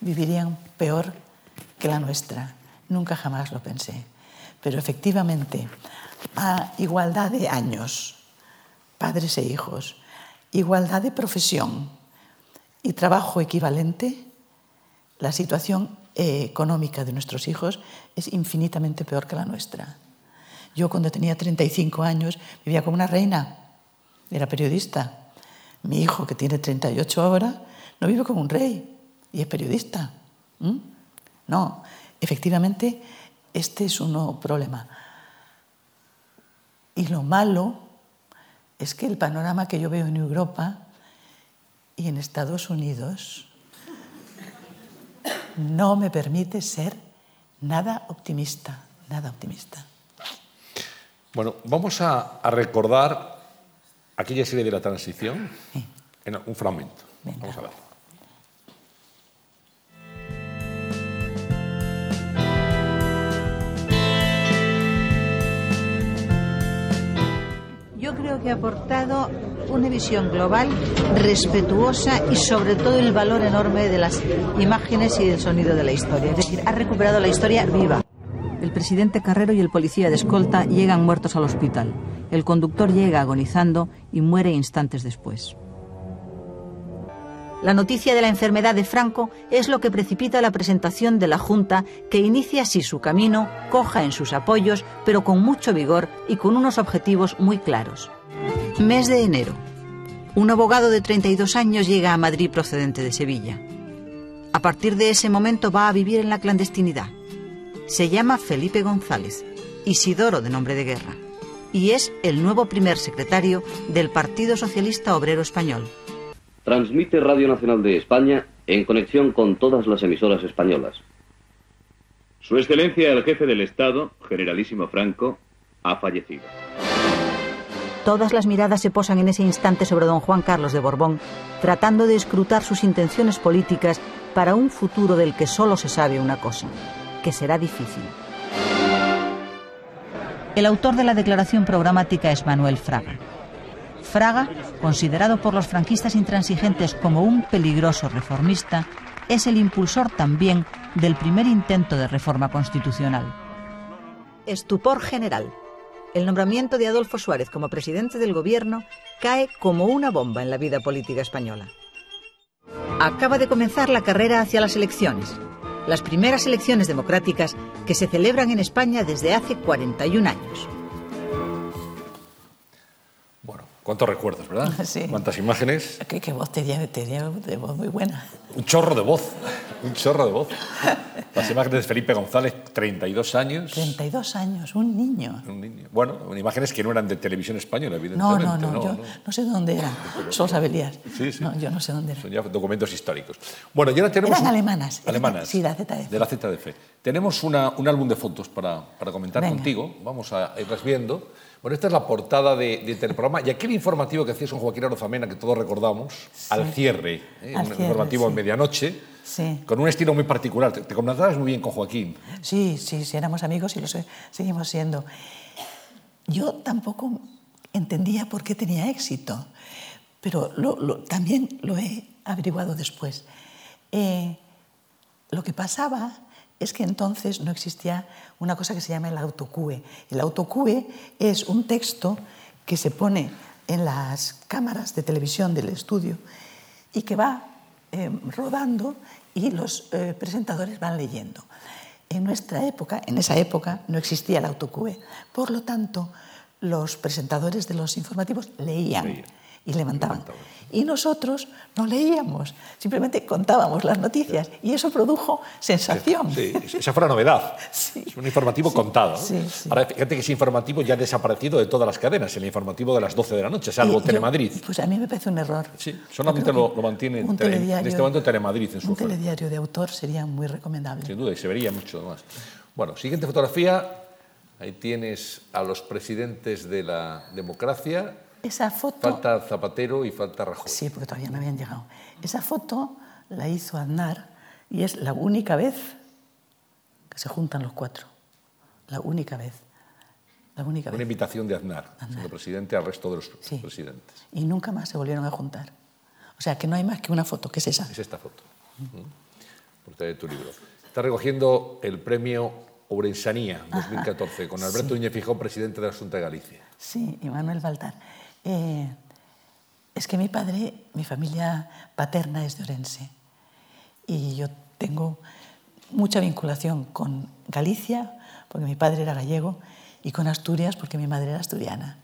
vivirían peor que la nuestra. Nunca jamás lo pensé. Pero efectivamente, a igualdad de años, padres e hijos, igualdad de profesión y trabajo equivalente, la situación eh, económica de nuestros hijos es infinitamente peor que la nuestra. Yo cuando tenía 35 años vivía como una reina, era periodista. Mi hijo, que tiene 38 ahora, no vive como un rey y es periodista. No, efectivamente, este es un problema. Y lo malo es que el panorama que yo veo en Europa y en Estados Unidos no me permite ser nada optimista, nada optimista. Bueno, vamos a, recordar aquella serie de la transición en un fragmento. Vamos a ver. Que ha aportado una visión global, respetuosa y sobre todo el valor enorme de las imágenes y del sonido de la historia. Es decir, ha recuperado la historia viva. El presidente Carrero y el policía de escolta llegan muertos al hospital. El conductor llega agonizando y muere instantes después. La noticia de la enfermedad de Franco es lo que precipita la presentación de la Junta, que inicia así su camino, coja en sus apoyos, pero con mucho vigor y con unos objetivos muy claros. Mes de enero. Un abogado de 32 años llega a Madrid procedente de Sevilla. A partir de ese momento va a vivir en la clandestinidad. Se llama Felipe González, Isidoro de nombre de guerra, y es el nuevo primer secretario del Partido Socialista Obrero Español. Transmite Radio Nacional de España en conexión con todas las emisoras españolas. Su Excelencia el Jefe del Estado, Generalísimo Franco, ha fallecido. Todas las miradas se posan en ese instante sobre don Juan Carlos de Borbón, tratando de escrutar sus intenciones políticas para un futuro del que solo se sabe una cosa, que será difícil. El autor de la declaración programática es Manuel Fraga. Fraga, considerado por los franquistas intransigentes como un peligroso reformista, es el impulsor también del primer intento de reforma constitucional. Estupor general. El nombramiento de Adolfo Suárez como presidente del gobierno cae como una bomba en la vida política española. Acaba de comenzar la carrera hacia las elecciones, las primeras elecciones democráticas que se celebran en España desde hace 41 años. ¿Cuántos recuerdos, verdad? Sí. ¿Cuántas imágenes? ¿Qué, voz tenía, tenía de voz muy buena. Un chorro de voz, un chorro de voz. Las imágenes de Felipe González, 32 años. 32 años, un niño. Un niño. Bueno, imágenes que no eran de televisión española, evidentemente. No, no, no, yo no. sé dónde eran. Solo sabe Sí, sí. No, yo no sé dónde eran. Son ya documentos históricos. Bueno, y ahora tenemos... Eran alemanas. Alemanas. Sí, de la ZDF. De la ZDF. Tenemos una, un álbum de fotos para, para comentar contigo. Vamos a irlas viendo. Bueno, esta es la portada de, de este programa y aquel informativo que hacía Son Joaquín Arozamena, que todos recordamos, al cierre, ¿eh? un informativo en medianoche, con un estilo muy particular. Te, te muy bien con Joaquín. Sí, sí, sí, éramos amigos y lo seguimos siendo. Yo tampoco entendía por qué tenía éxito, pero también lo he averiguado después. Eh, lo que pasaba es que entonces no existía una cosa que se llama el autocue. El autocue es un texto que se pone en las cámaras de televisión del estudio y que va eh, rodando y los eh, presentadores van leyendo. En nuestra época, en esa época, no existía el autocue. Por lo tanto, los presentadores de los informativos leían y levantaban. Y nosotros no leíamos, simplemente contábamos las noticias y eso produjo sensación. Sí, esa fue la novedad. Es un informativo contado. Ahora, fíjate que ese informativo ya ha desaparecido de todas las cadenas, el informativo de las 12 de la noche, salvo Telemadrid. Pues a mí me parece un error. Sí, solamente lo, lo, mantiene en este momento Telemadrid en su Un telediario de autor sería muy recomendable. Sin duda, y se vería mucho más. Bueno, siguiente fotografía. Ahí tienes a los presidentes de la democracia esa foto... Falta Zapatero y falta Rajoy. Sí, porque todavía no habían llegado. Esa foto la hizo Aznar y es la única vez que se juntan los cuatro. La única vez. La única Una invitación de Aznar, Aznar. presidente, al resto de los presidentes. Y nunca más se volvieron a juntar. O sea, que no hay más que una foto, que es esa. Es esta foto. Por de tu libro. Está recogiendo el premio Ourensanía 2014 con Alberto sí. Fijón, presidente de la Junta de Galicia. Sí, y Manuel Baltar. Eh, es que mi padre, mi familia paterna es de Orense y yo tengo mucha vinculación con Galicia, porque mi padre era gallego, y con Asturias, porque mi madre era asturiana.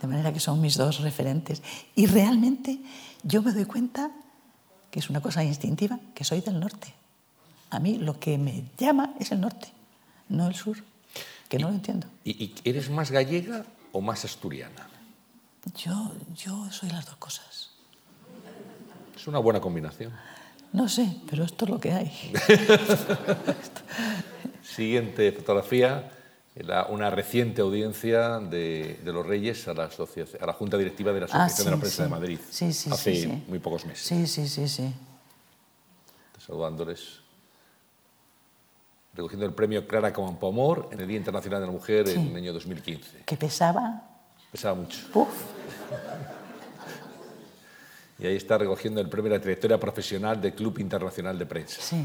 De manera que son mis dos referentes. Y realmente yo me doy cuenta, que es una cosa instintiva, que soy del norte. a mí lo que me llama es el norte, no el sur, que no lo entiendo. ¿Y, eres más gallega o más asturiana? Yo, yo soy las dos cosas. Es una buena combinación. No sé, pero esto es lo que hay. Siguiente fotografía era una reciente audiencia de, los Reyes a la, a la, Junta Directiva de la ah, Asociación de la Prensa de Madrid sí, sí, hace muy pocos meses. Sí, sí, sí, sí. Saludándoles. Recogiendo el premio Clara Campoamor en el Día Internacional de la Mujer en el año 2015. ¿Que pesaba? Pesaba mucho. Uf. Y ahí está recogiendo el premio de la trayectoria profesional del Club Internacional de Prensa. Sí.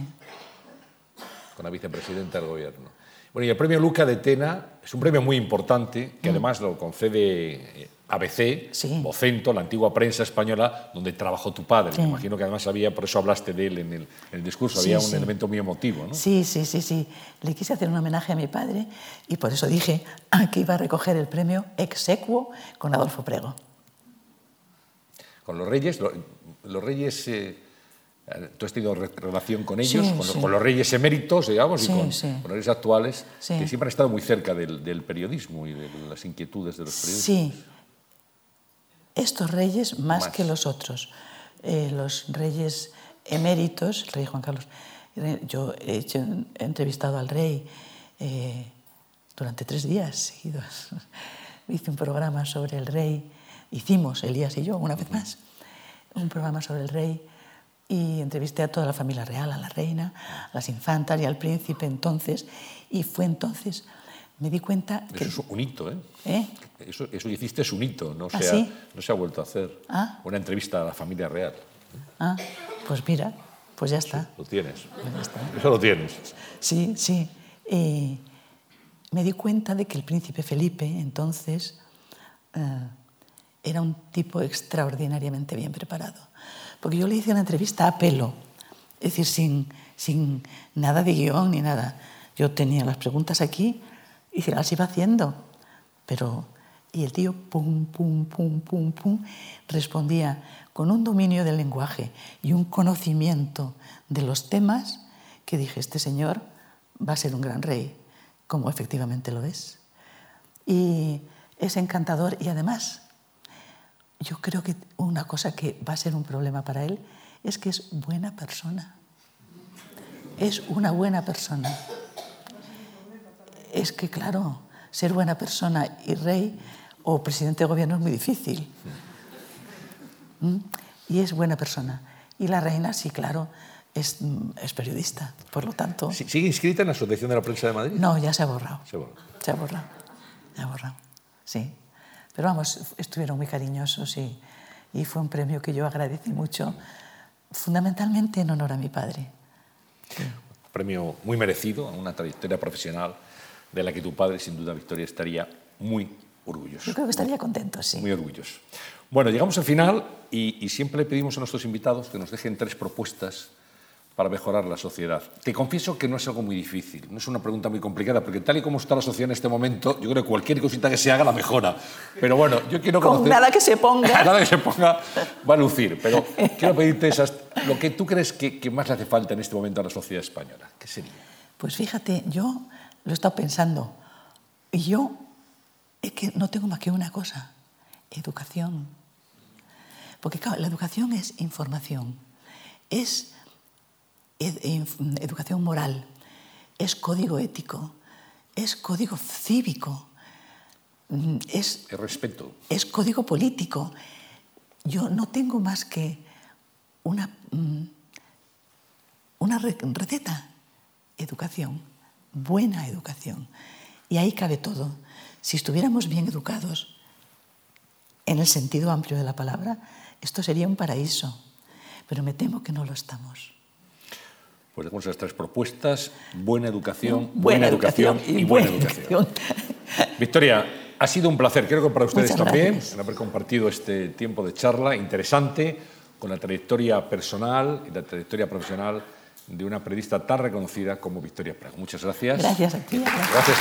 Con la vicepresidenta del gobierno. Bueno, y el premio Luca de Tena es un premio muy importante que mm. además lo concede ABC, Vocento, la antigua prensa española, donde trabajó tu padre. Me imagino que además había, por eso hablaste de él en el, discurso, había un elemento muy emotivo. ¿no? Sí, sí, sí, sí. Le quise hacer un homenaje a mi padre y por eso dije que iba a recoger el premio exequo con Adolfo Prego con los reyes. Los, reyes, eh, tú has tenido relación con ellos, con, los reyes eméritos, digamos, y con, los reyes actuales, que siempre han estado muy cerca del, periodismo y de las inquietudes de los periodistas. Sí, estos reyes más, que los otros. Eh, los reyes eméritos, el rey Juan Carlos, yo he, entrevistado al rey eh, durante tres días seguidos. Hice un programa sobre el rey hicimos, Elías y yo, una vez más, un programa sobre el rey y entrevisté a toda la familia real, a la reina, a las infantas y al príncipe entonces, y fue entonces, me di cuenta que... Eso es un hito, ¿eh? ¿Eh? Eso, eso hiciste es un hito, no ¿Ah, se, ha, no se ha vuelto a hacer. ¿Ah? Una entrevista a la familia real. Ah, pues mira, pues ya está. lo tienes. Pues eso lo tienes. Sí, sí. Eh, me di cuenta de que el príncipe Felipe entonces... Eh, era un tipo extraordinariamente bien preparado. Porque yo le hice una entrevista a pelo, es decir, sin, sin nada de guion ni nada. Yo tenía las preguntas aquí y se las iba haciendo. Pero, y el tío, pum, pum, pum, pum, pum, respondía con un dominio del lenguaje y un conocimiento de los temas que dije, este señor va a ser un gran rey, como efectivamente lo es. Y es encantador y además yo creo que una cosa que va a ser un problema para él es que es buena persona. Es una buena persona. Es que, claro, ser buena persona y rey o presidente de gobierno es muy difícil. ¿Mm? Y es buena persona. Y la reina, sí, claro, es, es, periodista, por lo tanto... ¿Sigue inscrita en la Asociación de la Prensa de Madrid? No, ya se ha borrado. Se ha borrado. Se ha borrado. Se ha borrado, sí. Pero vamos, estuvieron muy cariñosos y, y fue un premio que yo agradecí mucho, fundamentalmente en honor a mi padre. Un premio muy merecido, una trayectoria profesional de la que tu padre, sin duda, Victoria, estaría muy orgulloso. Yo creo que estaría contento, sí. Muy orgulloso. Bueno, llegamos al final y, y siempre le pedimos a nuestros invitados que nos dejen tres propuestas para mejorar la sociedad? Te confieso que no es algo muy difícil, no es una pregunta muy complicada, porque tal y como está la sociedad en este momento, yo creo que cualquier cosita que se haga la mejora. Pero bueno, yo quiero conocer... Con nada que se ponga. nada que se ponga va a lucir, pero quiero pedirte esas, lo que tú crees que, que, más le hace falta en este momento a la sociedad española. ¿Qué sería? Pues fíjate, yo lo he estado pensando, y yo es que no tengo más que una cosa, educación. Porque claro, la educación es información, es educación moral, es código ético, es código cívico, mm, es, respeto. es código político. Yo no tengo más que una, mm, una receta, educación, buena educación. Y ahí cabe todo. Si estuviéramos bien educados, en el sentido amplio de la palabra, esto sería un paraíso. Pero me temo que no lo estamos. Pues tenemos esas tres propuestas, buena educación, buena, educación, y, buena, educación. Victoria, ha sido un placer, creo que para ustedes también, haber compartido este tiempo de charla interesante con la trayectoria personal y la trayectoria profesional de una periodista tan reconocida como Victoria Praga. Muchas gracias. Gracias a ti. Gracias.